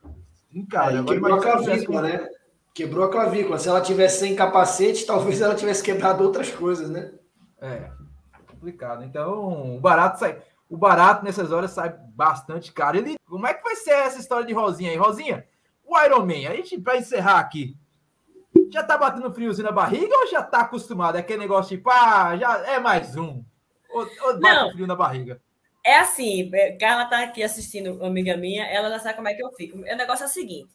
Cara, quebrou a clavícula, né? Quebrou a clavícula. Se ela tivesse sem capacete, talvez ela tivesse quebrado outras coisas, né? É, complicado. Então, o barato sai. O barato nessas horas sai bastante caro. Ele, como é que vai ser essa história de Rosinha aí? Rosinha, o Iron Man, a gente vai encerrar aqui já tá batendo friozinho na barriga ou já tá acostumado? É aquele negócio tipo, ah, já é mais um. Ou, ou bate Não. frio na barriga? É assim, é, Carla tá aqui assistindo, amiga minha, ela já sabe como é que eu fico. O negócio é o seguinte: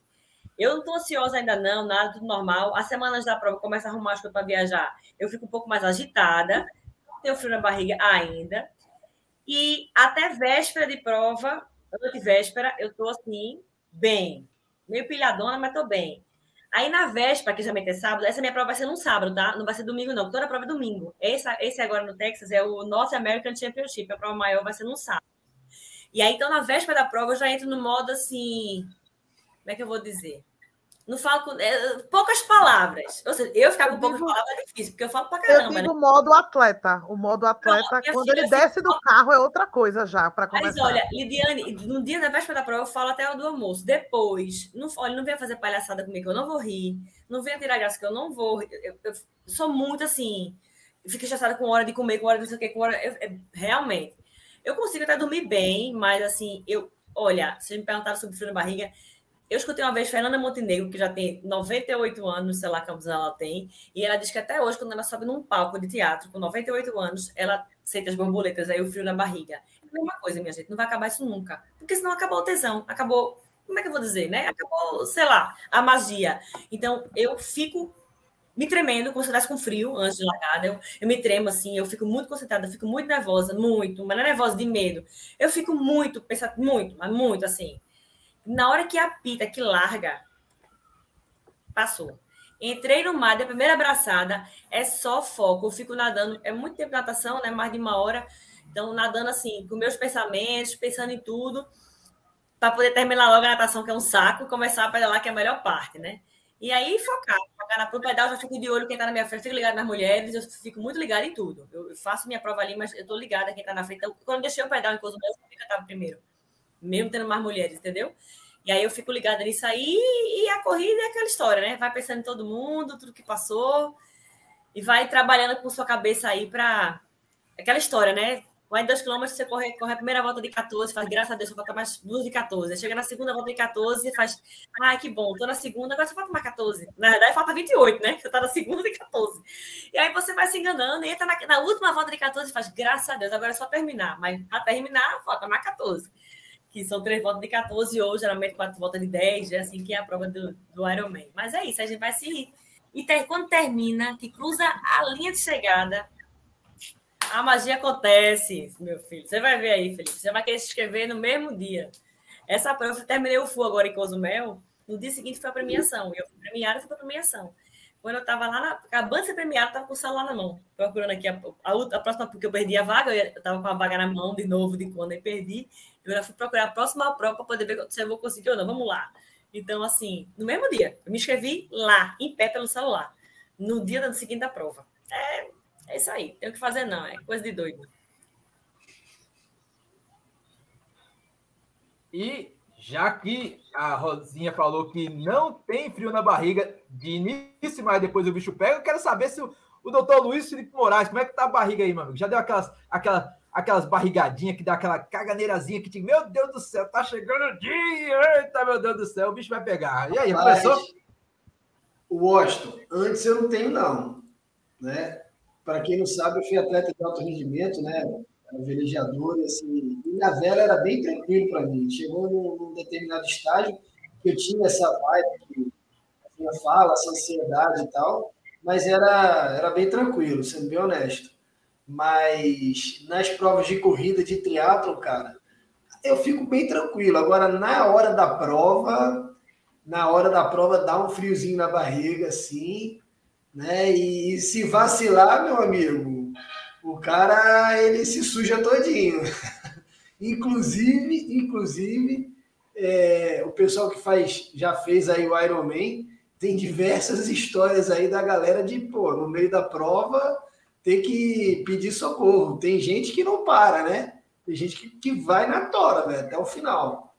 eu não tô ansiosa ainda, não, nada, tudo normal. As semanas da prova começa a arrumar as coisas para viajar. Eu fico um pouco mais agitada, tenho frio na barriga ainda. E até véspera de prova, antevéspera, eu tô assim, bem. Meio pilhadona, mas tô bem. Aí na véspera, que geralmente é sábado, essa minha prova vai ser no sábado, tá? Não vai ser domingo, não. Toda prova é domingo. Esse, esse agora no Texas é o North American Championship. A prova maior vai ser no sábado. E aí, então, na véspera da prova, eu já entro no modo assim. Como é que eu vou dizer? Não falo com é, poucas palavras. Ou seja, eu ficar com poucas palavras é difícil, porque eu falo pra caramba. Eu digo né? modo atleta. O modo atleta, não, quando ele desce do desce... carro, é outra coisa já para começar. Mas olha, Lidiane, no dia da véspera da prova, eu falo até o do almoço. Depois, não, olha, não venha fazer palhaçada comigo, que eu não vou rir. Não venha tirar graça, que eu não vou. Eu, eu, eu sou muito assim. Fico estressada com hora de comer, com hora de não sei o que, com hora. Eu, realmente. Eu consigo até dormir bem, mas assim, eu. Olha, se me perguntaram sobre frio na barriga, eu escutei uma vez Fernanda Montenegro, que já tem 98 anos, sei lá quantos ela tem, e ela diz que até hoje, quando ela sobe num palco de teatro com 98 anos, ela sente as borboletas, aí o frio na barriga. É a mesma coisa, minha gente, não vai acabar isso nunca. Porque senão acabou o tesão, acabou, como é que eu vou dizer, né? Acabou, sei lá, a magia. Então, eu fico me tremendo, como se com frio antes de largada. Eu, eu me tremo assim, eu fico muito concentrada, fico muito nervosa, muito, mas não é nervosa de medo. Eu fico muito, pensando muito, mas muito assim. Na hora que apita, que larga, passou. Entrei no mar, da primeira abraçada, é só foco. Eu fico nadando, é muito tempo de natação, né? Mais de uma hora. Então, nadando assim, com meus pensamentos, pensando em tudo, para poder terminar logo a natação, que é um saco, começar a pedalar, que é a melhor parte, né? E aí, focar, focar na pro pedal, já fico de olho quem está na minha frente, fico ligado nas mulheres, eu fico muito ligada em tudo. Eu faço minha prova ali, mas eu estou ligada quem está na frente. Então, quando deixei o pedal em Cozumel, eu sabia que eu primeiro mesmo tendo mais mulheres, entendeu? E aí eu fico ligada nisso aí e a corrida é aquela história, né? Vai pensando em todo mundo, tudo que passou e vai trabalhando com sua cabeça aí para aquela história, né? Vai dois quilômetros, você corre, corre a primeira volta de 14, faz graças a Deus, só falta mais duas de 14. Aí chega na segunda volta de 14 e faz, ai, que bom, tô na segunda, agora só falta mais 14. Na verdade, falta 28, né? Você tá na segunda de 14. E aí você vai se enganando e entra na, na última volta de 14 e faz, graças a Deus, agora é só terminar. Mas para terminar, falta mais 14 que são três voltas de 14 ou geralmente quatro voltas de 10, é assim que é a prova do, do Ironman. Mas é isso, a gente vai se. E ter, quando termina, que cruza a linha de chegada, a magia acontece, meu filho. Você vai ver aí, Felipe. Você vai querer se inscrever no mesmo dia. Essa prova, eu terminei o FU agora em Cozumel. No dia seguinte foi a premiação. Eu fui premiada e fui para a premiação. Quando eu estava lá, na, acabando de ser premiada, estava com o celular na mão. Procurando aqui a, a, a, próxima, porque eu perdi a vaga, eu estava com a vaga na mão de novo, de quando eu perdi. Eu já fui procurar a próxima prova para poder ver se eu vou conseguir ou não. Vamos lá. Então, assim, no mesmo dia, eu me inscrevi lá, em pé pelo celular, no dia do seguinte da prova. É, é isso aí, tem o que fazer, não, é coisa de doido. E já que a Rosinha falou que não tem frio na barriga de início, mas depois o bicho pega, eu quero saber se o, o doutor Luiz Felipe Moraes, como é que tá a barriga aí, meu amigo? Já deu aquelas, aquelas aquelas barrigadinhas que dá aquela caganeirazinha que te, meu Deus do céu, tá chegando o dia, eita, meu Deus do céu, o bicho vai pegar. E aí, Mas, professor? O Washington, antes eu não tenho, não. Né? Para quem não sabe, eu fui atleta de alto rendimento, né? Era velejador, e assim, e na vela era bem tranquilo para mim. Chegou num, determinado estágio que eu tinha essa vibe, que tinha fala, essa ansiedade e tal, mas era, era bem tranquilo, sendo bem honesto. Mas nas provas de corrida de triatlo, cara, eu fico bem tranquilo. Agora, na hora da prova, na hora da prova dá um friozinho na barriga, assim, né? E se vacilar, meu amigo, o cara ele se suja todinho. inclusive, inclusive, é, o pessoal que faz já fez aí o Ironman tem diversas histórias aí da galera de, pô, no meio da prova ter que pedir socorro. Tem gente que não para, né? Tem gente que, que vai na tora, velho, até o final.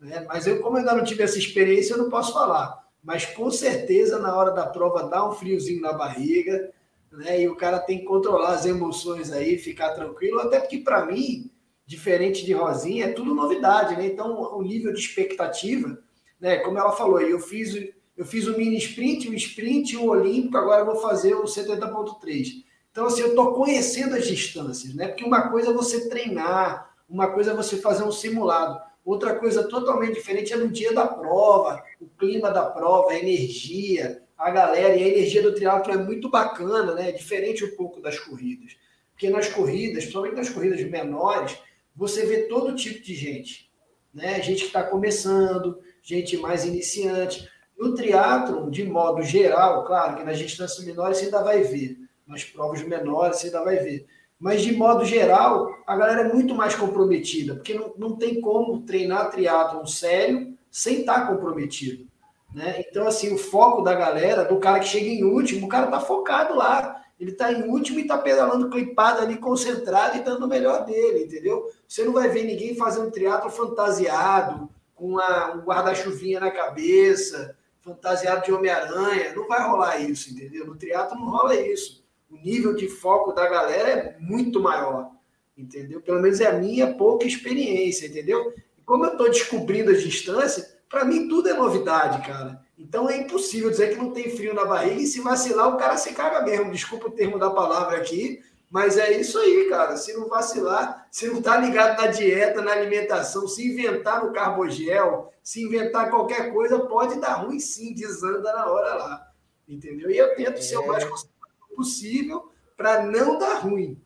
Né? Mas eu, como eu ainda não tive essa experiência, eu não posso falar. Mas com certeza, na hora da prova, dá um friozinho na barriga, né? E o cara tem que controlar as emoções aí, ficar tranquilo. Até porque, para mim, diferente de Rosinha, é tudo novidade, né? Então, o nível de expectativa, né? Como ela falou, eu fiz, eu fiz o mini sprint, o sprint, o olímpico, agora vou fazer o 70.3. Então, assim, eu estou conhecendo as distâncias, né? Porque uma coisa é você treinar, uma coisa é você fazer um simulado, outra coisa totalmente diferente é no dia da prova, o clima da prova, a energia, a galera, e a energia do triatlo é muito bacana, né? É diferente um pouco das corridas. Porque nas corridas, principalmente nas corridas menores, você vê todo tipo de gente, né? Gente que está começando, gente mais iniciante. No triatlo, de modo geral, claro que nas distâncias menores você ainda vai ver nas provas menores, você ainda vai ver. Mas, de modo geral, a galera é muito mais comprometida, porque não, não tem como treinar triatlon sério sem estar comprometido. Né? Então, assim, o foco da galera, do cara que chega em último, o cara tá focado lá. Ele tá em último e tá pedalando clipado ali, concentrado e dando o melhor dele, entendeu? Você não vai ver ninguém fazendo triatlo fantasiado, com uma, um guarda-chuvinha na cabeça, fantasiado de Homem-Aranha. Não vai rolar isso, entendeu? No triatlo não rola isso. O nível de foco da galera é muito maior, entendeu? Pelo menos é a minha pouca experiência, entendeu? E como eu estou descobrindo as distâncias, para mim tudo é novidade, cara. Então é impossível dizer que não tem frio na barriga e se vacilar o cara se caga mesmo. Desculpa o termo da palavra aqui, mas é isso aí, cara. Se não vacilar, se não tá ligado na dieta, na alimentação, se inventar no carbogel, se inventar qualquer coisa, pode dar ruim sim, desanda na hora lá. Entendeu? E eu tento é. ser o mais conservador possível para não dar ruim.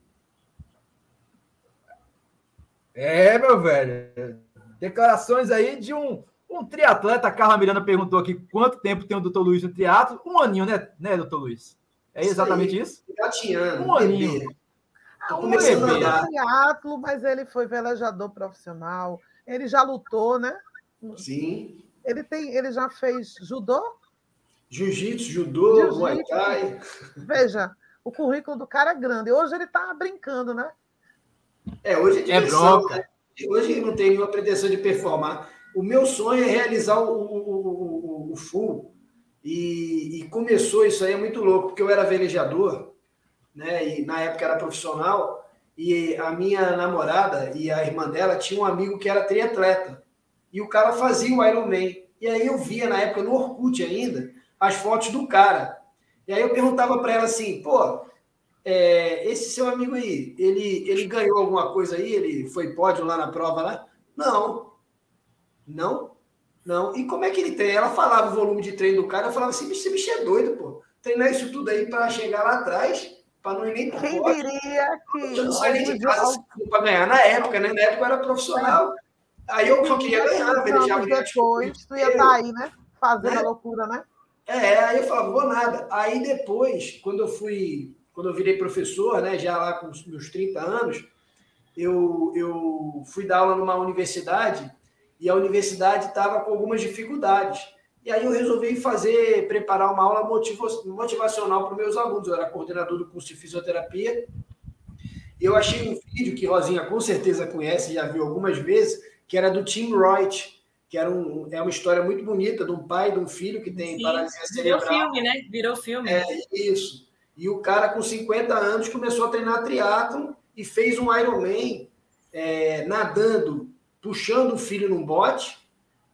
É, meu velho. Declarações aí de um um triatleta, a Carla Miranda perguntou aqui quanto tempo tem o doutor Luiz no triatlo. Um aninho, né, né doutor Luiz? É exatamente isso? isso? Um aninho. Estou começando a andar. triatlo, mas ele foi velejador profissional. Ele já lutou, né? Sim. Ele, tem, ele já fez judô? Jiu-jitsu, judô, Jiu muay thai. Veja, o currículo do cara é grande. Hoje ele está brincando, né? É, hoje é diversão, é bronca. Né? Hoje não tem nenhuma pretensão de performar. O meu sonho é realizar o, o, o, o full. E, e, começou isso aí, é muito louco, porque eu era velejador, né? E na época era profissional. E a minha namorada e a irmã dela tinham um amigo que era triatleta. E o cara fazia o Ironman. E aí eu via na época no Orkut ainda as fotos do cara. E aí eu perguntava para ela assim, pô, é, esse seu amigo aí, ele, ele ganhou alguma coisa aí? Ele foi pódio lá na prova lá? Não. Não, não. E como é que ele treina? Ela falava o volume de treino do cara, eu falava assim, esse bicho é doido, pô. Treinar isso tudo aí para chegar lá atrás, para não ir nem para Quem diria que... Eu não saí de casa para ganhar na época, né? Na época eu era profissional. Aí eu só queria ganhar, velejava. Depois, tu ia estar tá aí, né? Fazendo né? a loucura, né? É, aí eu falava, vou nada. Aí depois, quando eu fui, quando eu virei professor, né, já lá com meus 30 anos, eu, eu fui dar aula numa universidade e a universidade estava com algumas dificuldades. E aí eu resolvi fazer, preparar uma aula motivacional para os meus alunos. Eu era coordenador do curso de fisioterapia. Eu achei um vídeo que Rosinha com certeza conhece, já viu algumas vezes, que era do Tim Wright, que era um, é uma história muito bonita de um pai e de um filho que tem Sim, paralisia cerebral. Virou filme, né? Virou filme. É, isso. E o cara com 50 anos começou a treinar triatlon e fez um Ironman é, nadando puxando o filho num bote,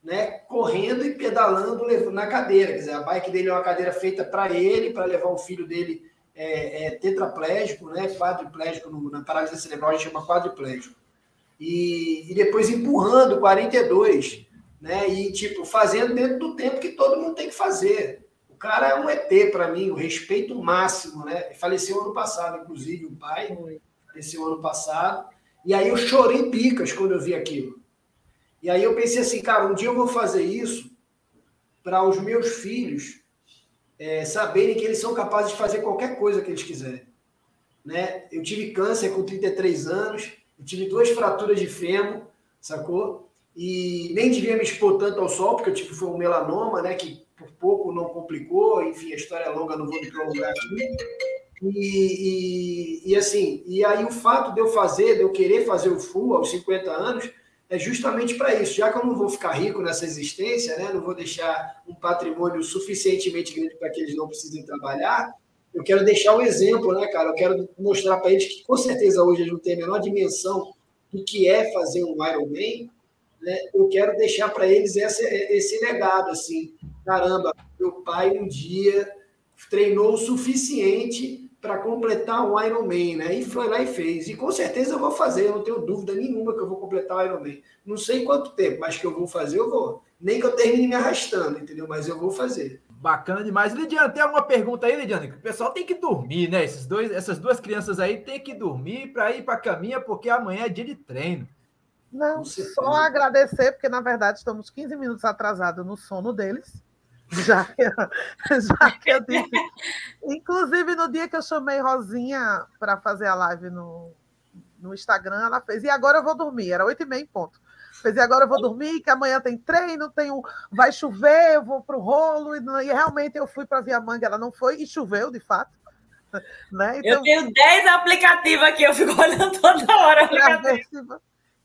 né, correndo e pedalando na cadeira. Quer dizer, a bike dele é uma cadeira feita para ele, para levar o filho dele é, é, tetraplégico, né, quadriplégico, no, na paralisia cerebral a gente chama quadriplégico. E, e depois empurrando 42, né, e tipo, fazendo dentro do tempo que todo mundo tem que fazer. O cara é um ET para mim, o respeito máximo, né? Faleceu ano passado, inclusive, o pai, faleceu ano passado. E aí eu chorei picas quando eu vi aquilo. E aí eu pensei assim, cara, um dia eu vou fazer isso para os meus filhos é, saberem que eles são capazes de fazer qualquer coisa que eles quiserem. Né? Eu tive câncer com 33 anos, eu tive duas fraturas de fêmur, sacou? E nem devia me expor tanto ao sol, porque eu tive foi um melanoma, né? Que por pouco não complicou, enfim, a história é longa, não vou me prolongar aqui. E, e, e, assim, e aí o fato de eu fazer, de eu querer fazer o full aos 50 anos, é justamente para isso. Já que eu não vou ficar rico nessa existência, né? não vou deixar um patrimônio suficientemente grande para que eles não precisem trabalhar, eu quero deixar o um exemplo, né, cara? Eu quero mostrar para eles que, com certeza, hoje eles não têm a menor dimensão do que é fazer um Ironman, né? Eu quero deixar para eles esse, legado, assim. Caramba, meu pai um dia treinou o suficiente para completar um Ironman, né? E foi lá e fez. E com certeza eu vou fazer, eu não tenho dúvida nenhuma que eu vou completar o Ironman. Não sei quanto tempo, mas que eu vou fazer, eu vou. Nem que eu termine me arrastando, entendeu? Mas eu vou fazer. Bacana demais. Lidiane, tem alguma pergunta aí, Lidiane? O pessoal tem que dormir, né? Esses dois, essas duas crianças aí tem que dormir para ir para a caminha, porque amanhã é dia de treino. Não, só agradecer, porque na verdade estamos 15 minutos atrasados no sono deles. Já que, já que eu disse. Inclusive, no dia que eu chamei Rosinha para fazer a live no, no Instagram, ela fez. E agora eu vou dormir, era oito e meia em ponto. Quer dizer, agora eu vou dormir, que amanhã tem treino, tem um, vai chover, eu vou para o rolo, e, e, realmente eu fui para a Via Manga, ela não foi, e choveu, de fato. Né? Então, eu tenho 10 aplicativos aqui, eu fico olhando toda hora.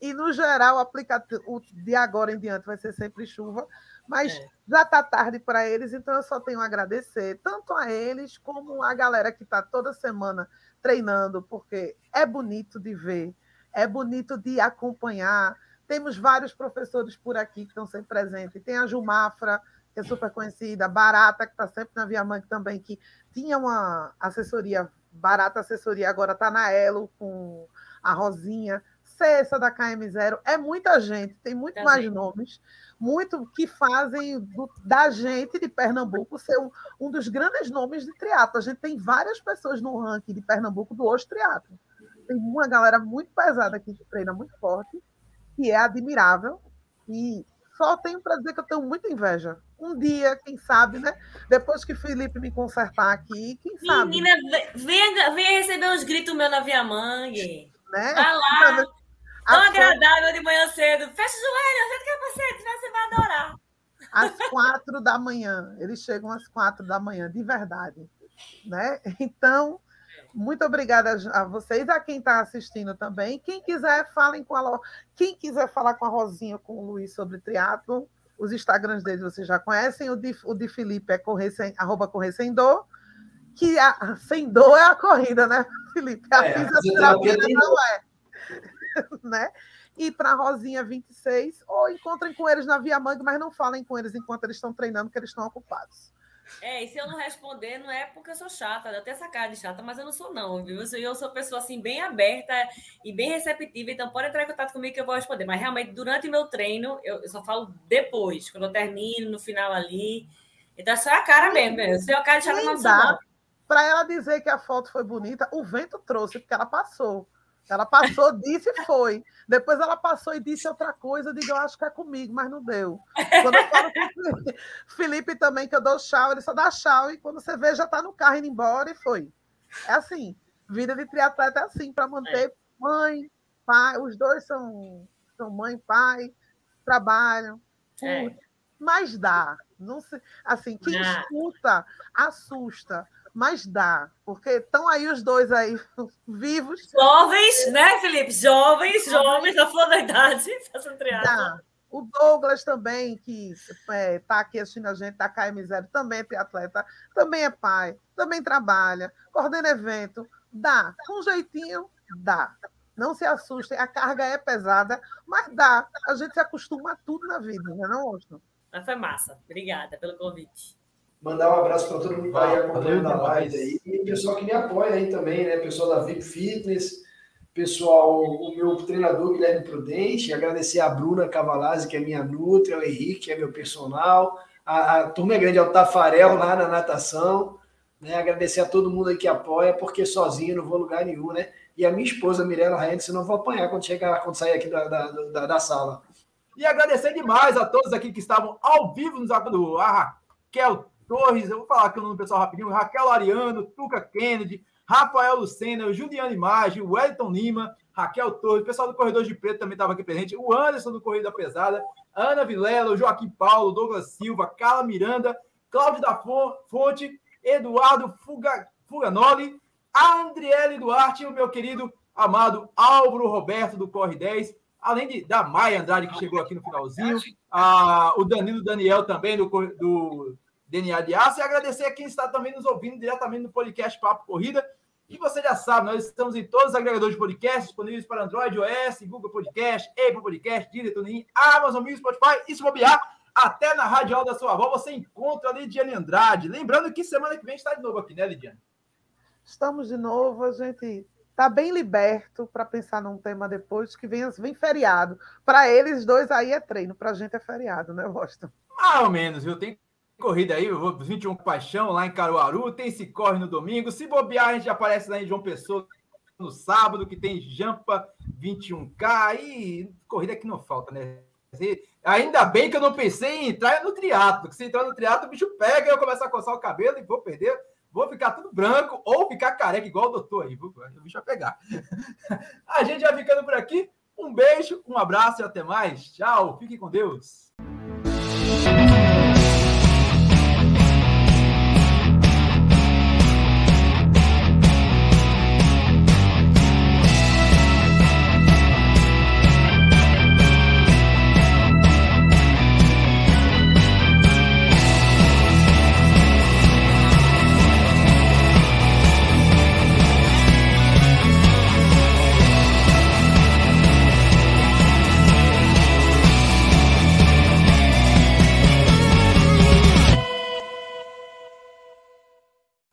E, no geral, o aplicativo de agora em diante vai ser sempre chuva, mas é. já está tarde para eles, então eu só tenho a agradecer, tanto a eles como a galera que está toda semana treinando, porque é bonito de ver, é bonito de acompanhar. Temos vários professores por aqui que estão sempre presentes. Tem a Jumafra, que é super conhecida, Barata, que está sempre na Via Mangue também, que tinha uma assessoria, Barata Assessoria, agora está na Elo com a Rosinha. Cessa da KM0, é muita gente, tem muito mais nomes, muito que fazem do, da gente de Pernambuco ser um, um dos grandes nomes de triatlo. A gente tem várias pessoas no ranking de Pernambuco do hoje triatlo. Tem uma galera muito pesada aqui que treina muito forte, que é admirável, e só tenho para dizer que eu tenho muita inveja. Um dia, quem sabe, né? Depois que Felipe me consertar aqui, quem sabe. Menina, venha, venha receber uns gritos meus na Via Mangue. Né? Vai lá. Tão agradável de manhã cedo. Fecha o joelho, ajeita o capacete, você vai adorar. Às quatro da manhã. Eles chegam às quatro da manhã, de verdade. Né? Então, muito obrigada a vocês, a quem está assistindo também. Quem quiser, falem com a Quem quiser falar com a Rosinha, com o Luiz sobre triatlo, os Instagrams deles vocês já conhecem. O de, o de Felipe é correr sem, arroba correr sem dor. Que a, sem dor é a corrida, né, Felipe? A é, fisioterapia não é. né? E para a Rosinha 26, ou encontrem com eles na Via Mangue, mas não falem com eles enquanto eles estão treinando, que eles estão ocupados. É, e se eu não responder, não é porque eu sou chata, eu tenho essa cara de chata, mas eu não sou, não, viu? Eu sou, sou pessoa assim, bem aberta e bem receptiva, então pode entrar em contato comigo que eu vou responder. Mas realmente, durante o meu treino, eu, eu só falo depois, quando eu termino, no final ali. Então é só a cara mesmo, eu sou a cara de chata, não Para ela dizer que a foto foi bonita, o vento trouxe, porque ela passou. Ela passou, disse e foi. Depois ela passou e disse outra coisa. Eu digo, eu acho que é comigo, mas não deu. Quando eu falo com o Felipe também, que eu dou tchau, ele só dá tchau. E quando você vê, já está no carro indo embora e foi. É assim. Vida de triatleta é assim, para manter mãe, pai. Os dois são, são mãe, pai, trabalham. É. Mas dá. Não se, assim, quem escuta assusta mas dá, porque estão aí os dois aí vivos. Jovens, né, Felipe? Jovens, jovens, da flor da idade. Dá. O Douglas também, que está é, tá aqui assistindo a gente, da KM0, também é triatleta, também é pai, também trabalha, coordena evento. Dá. Com um jeitinho, dá. Não se assustem, a carga é pesada, mas dá. A gente se acostuma a tudo na vida, não é não, Austin? Mas foi massa. Obrigada pelo convite. Mandar um abraço para todo mundo que está aí acompanhando a live aí. E pessoal que me apoia aí também, né? Pessoal da VIP Fitness, pessoal, o meu treinador Guilherme Prudente, agradecer a Bruna Cavalazzi, que é minha nutria, o Henrique, que é meu personal, a, a turma é grande, é o Tafarel lá na natação, né? Agradecer a todo mundo aí que apoia, porque sozinho não vou lugar nenhum, né? E a minha esposa, Mirella Rente, senão vou apanhar quando chegar, quando sair aqui da, da, da, da sala. E agradecer demais a todos aqui que estavam ao vivo nos acompanhando. A Raquel Torres, eu vou falar aqui o nome do pessoal rapidinho, Raquel Ariano, Tuca Kennedy, Rafael Lucena, Juliano Imagem, Wellington Lima, Raquel Torres, o pessoal do Corredor de Preto também estava aqui presente, o Anderson do Corrida Pesada, Ana Vilela, o Joaquim Paulo, Douglas Silva, Carla Miranda, Cláudio da Fonte, Eduardo Fuga, Fuganoli, Andriele Duarte e o meu querido amado Álvaro Roberto do Corre 10, além de, da Maia Andrade, que chegou aqui no finalzinho, a, o Danilo Daniel também do, do DNA de Aço e agradecer a quem está também nos ouvindo diretamente no podcast Papo Corrida. E você já sabe, nós estamos em todos os agregadores de podcast disponíveis para Android, OS, Google Podcast, Apple Podcast, Deezer, TuneIn, Amazon Music, Spotify e se bobear, até na Rádio da sua avó você encontra a Lidiane Andrade. Lembrando que semana que vem está de novo aqui, né, Lidiane? Estamos de novo, a gente está bem liberto para pensar num tema depois que vem, vem feriado. Para eles dois aí é treino, para a gente é feriado, né, Washington? Mais ou menos, eu tenho corrida aí, 21 Paixão, lá em Caruaru, tem se corre no domingo. Se bobear, a gente aparece lá em João Pessoa no sábado, que tem Jampa 21K e corrida que não falta, né? Ainda bem que eu não pensei em entrar no triatlo, que se entrar no triatlo, o bicho pega, eu começo a coçar o cabelo e vou perder, vou ficar tudo branco ou ficar careca igual o doutor aí, o bicho vai pegar. A gente vai ficando por aqui. Um beijo, um abraço e até mais. Tchau, fique com Deus.